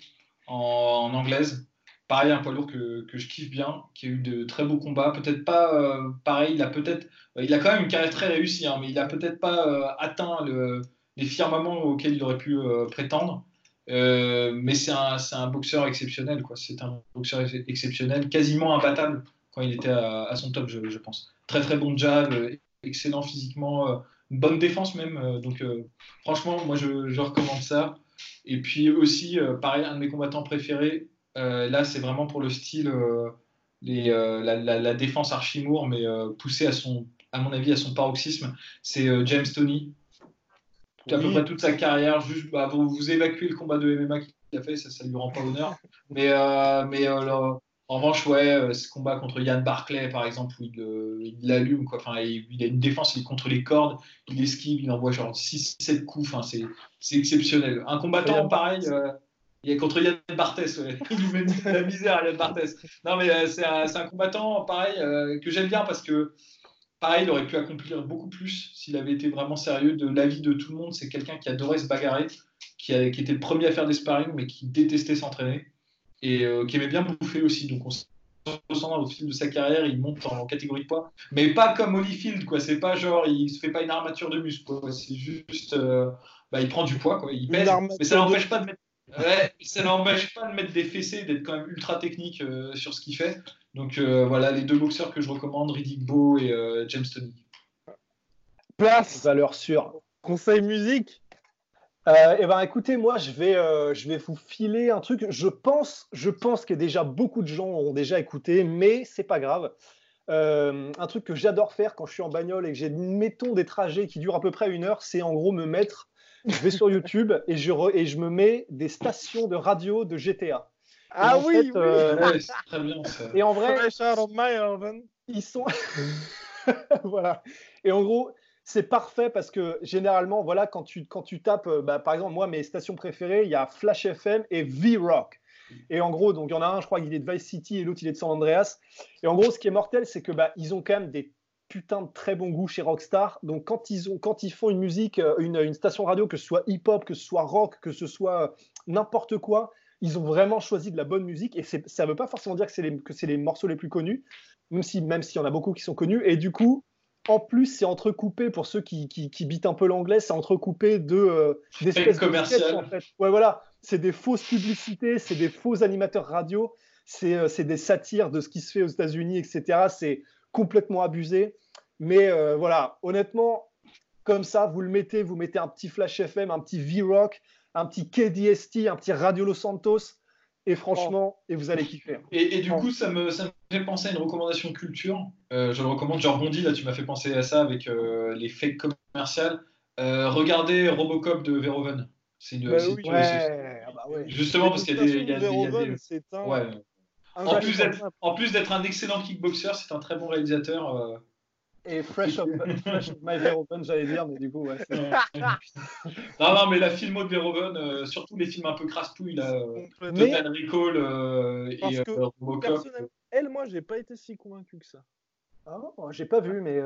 en, anglaise. Pareil, un poids lourd que, que, je kiffe bien, qui a eu de très beaux combats. Peut-être pas, pareil, il a peut-être, il a quand même une carrière très réussie, hein, mais il a peut-être pas atteint le les firmaments auxquels il aurait pu euh, prétendre. Euh, mais c'est un, boxeur exceptionnel, quoi. C'est un boxeur exceptionnel, quasiment imbattable quand il était à, son top, je, pense. Très très bon jab, euh, excellent physiquement, une bonne défense même. donc franchement, moi je, recommande ça. Et puis aussi, pareil, un de mes combattants préférés, là c'est vraiment pour le style, les, la, la, défense Archimour, mais poussé à son, à mon avis, à son paroxysme, c'est James Tony à peu près toute sa carrière. Juste, bah, vous, vous, évacuez le combat de MMA qu'il a fait, ça ne lui rend pas honneur. Mais, euh, mais euh, en revanche, ouais, euh, ce combat contre Yann Barclay, par exemple, où il, l'allume, quoi. Enfin, il, a une défense, il est contre les cordes, il esquive, il envoie genre 6-7 coups. Enfin, c'est exceptionnel. Un combattant pareil. il est contre Yann Barthès, il lui met la misère à Yann Barthès. Non, mais c'est un, un, combattant pareil que j'aime bien parce que pareil, il aurait pu accomplir beaucoup plus s'il avait été vraiment sérieux. De l'avis de tout le monde, c'est quelqu'un qui adorait se bagarrer, qui, était le premier à faire des sparring, mais qui détestait s'entraîner et euh, qui aimait bien bouffer aussi. Donc on ressent au fil de sa carrière, il monte en catégorie de poids, mais pas comme Holyfield, quoi. C'est pas genre, il se fait pas une armature de muscle, C'est juste, euh, bah, il prend du poids, quoi. Il pèse, mais ça n'empêche pas de mettre. Ça n'empêche pas de mettre des fessées, d'être quand même ultra technique euh, sur ce qu'il fait. Donc euh, voilà les deux boxeurs que je recommande, Riddick et euh, James Tony. Place Valeur sûre. Conseil musique euh, eh ben, écoutez, moi, je vais, je vais vous filer un truc. Je pense, je pense que déjà beaucoup de gens ont déjà écouté, mais c'est pas grave. un truc que j'adore faire quand je suis en bagnole et que j'ai, mettons, des trajets qui durent à peu près une heure, c'est en gros me mettre. Je vais sur YouTube et je, et je me mets des stations de radio de GTA. Ah oui, euh, très bien Et en vrai, ils sont. voilà. Et en gros, c'est parfait parce que généralement, voilà, quand tu, quand tu tapes, euh, bah, par exemple, moi, mes stations préférées, il y a Flash FM et V-Rock. Et en gros, donc il y en a un, je crois qu'il est de Vice City et l'autre il est de San Andreas. Et en gros, ce qui est mortel, c'est que bah, ils ont quand même des putains de très bons goûts chez Rockstar. Donc quand ils ont, quand ils font une musique, euh, une, une station radio, que ce soit hip-hop, que ce soit rock, que ce soit n'importe quoi, ils ont vraiment choisi de la bonne musique et ça ne veut pas forcément dire que c'est les, les, morceaux les plus connus, même s'il même y en a beaucoup qui sont connus. Et du coup, en plus, c'est entrecoupé, pour ceux qui, qui, bitent un peu l'anglais, c'est entrecoupé de euh, d'espèces de en fait. Ouais, voilà, c'est des fausses publicités, c'est des faux animateurs radio, euh, c'est des satires de ce qui se fait aux États-Unis, etc. C'est complètement abusé. Mais euh, voilà, honnêtement, comme ça, vous le mettez, vous mettez un petit Flash FM, un petit V-Rock, un petit KDST, un petit Radio Los Santos, et franchement, et vous allez kiffer. Et, du coup, ça me, ça fait penser à une recommandation culture. Euh, je le recommande, je rebondis, là tu m'as fait penser à ça avec euh, les fakes commerciales. Euh, regardez Robocop de Verhoeven. C'est une. Bah bah Justement parce qu'il y a des. Y a des, Ouais. En plus d'être un excellent kickboxer, c'est un très bon réalisateur. Et Fresh of, My Verhoeven, j'allais dire, mais du coup, ouais. non, non, mais la filmo de Verhoeven, euh, surtout les films un peu crasse-touille, là, euh, Total Recall euh, et Robocop. Elle, moi, j'ai pas été si convaincu que ça. Ah, j'ai pas vu, mais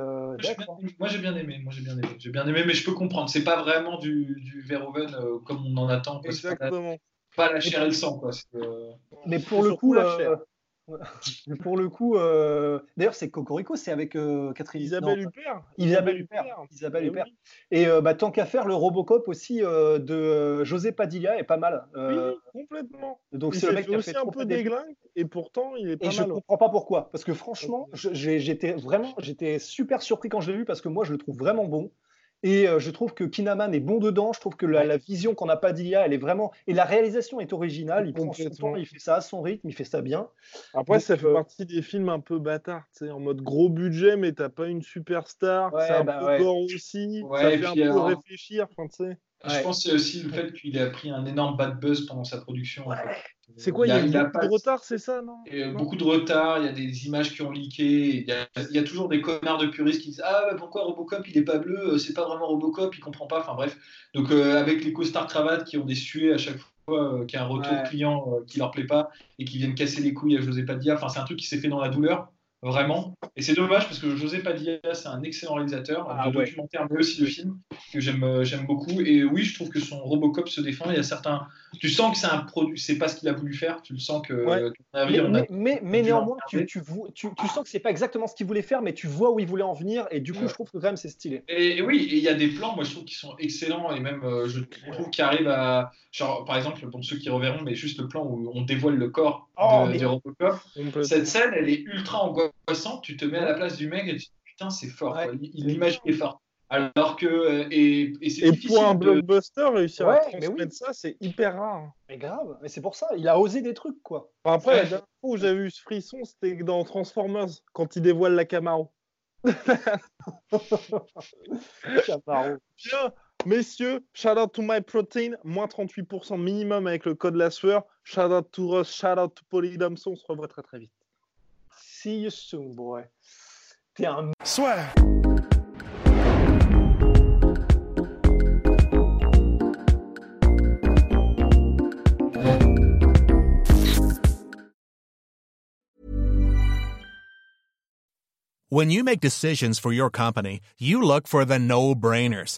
moi j'ai bien aimé. Moi j'ai bien aimé. J'ai bien aimé, mais je peux comprendre. C'est pas vraiment du, du Verhoeven comme on en attend. Exactement. Pas, la chair et le sang, quoi. Mais pour le coup, la chair. Pour le coup, euh, d'ailleurs, c'est Cocorico, c'est avec euh, Catherine Isabelle Huppert. Isabelle Huppert. Isabelle Huppert. Et euh, bah, tant qu'à faire, le Robocop aussi de José Padilla est pas mal. oui, complètement. Donc c'est le mec qui a fait un peu déglingue et pourtant il est pas et Je comprends pas pourquoi, parce que franchement, j'étais vraiment, j'étais super surpris quand je l'ai vu parce que moi je le trouve vraiment bon. Et euh, je trouve que Kinaman est bon dedans. Je trouve que la, vision qu'on n'a pas d'IA, elle est vraiment. Et la réalisation est originale. Il prend son temps, il fait ça à son rythme, il fait ça bien. Après, ça fait euh, partie des films un peu bâtards, tu sais, en mode gros budget, mais t'as pas une superstar. c'est un bah peu gore aussi. ça fait un peu réfléchir, tu sais. Je pense que c'est aussi le fait qu'il a pris un énorme bad buzz pendant sa production. C'est quoi Il y a, beaucoup de retard, c'est ça non, Beaucoup de retard, il y a des images qui ont leaké, il y a, toujours des connards de puristes qui disent Ah, pourquoi Robocop il est pas bleu C'est pas vraiment Robocop, il comprend pas. Enfin bref. Donc avec les costards cravates qui ont des suées à chaque fois, qui a un retour client qui leur plaît pas et qui viennent casser les couilles à José Padilla. Enfin, c'est un truc qui s'est fait dans la douleur vraiment. Et c'est dommage parce que José Padilla, c'est un excellent réalisateur ah de documentaire, mais aussi de films que j'aime euh, j'aime beaucoup. Et oui, je trouve que son Robocop se défend. Il y a certains, tu sens que c'est un produit, c'est pas ce qu'il a voulu faire. Tu le sens que. mais, mais, néanmoins, tu, tu, tu, tu, sens que c'est pas exactement ce qu'il voulait faire, mais tu vois où il voulait en venir. Et du coup, je trouve que quand même c'est stylé. Et, oui, il y a des plans, moi je trouve qu'ils sont excellents et même euh, je trouve qu'ils arrivent à, genre par exemple pour ceux qui reverront, mais juste le plan où on dévoile le corps oh, de, Robocop. Cette scène, elle est ultra angoissante tu te mets à la place du mec et tu te dis putain, c'est fort. L'image est forte. Alors que. Euh, et, et, pour un blockbuster, réussir à transmettre ça, c'est hyper rare. Mais grave, mais c'est pour ça, il a osé des trucs, quoi. après, la dernière fois où j'avais eu ce frisson, c'était dans Transformers, quand il dévoile la Camaro. Camaro. Bien, messieurs, shout out to my protein, moins 38% minimum avec le code la sueur. Shout out to Ross, shout out to Polydomson, on se revoit très très vite. See you soon, boy. T'es un. Swear. When you make decisions for your company, you look for the no-brainers.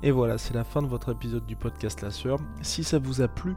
Et voilà, c'est la fin de votre épisode du podcast La Sœur. Si ça vous a plu,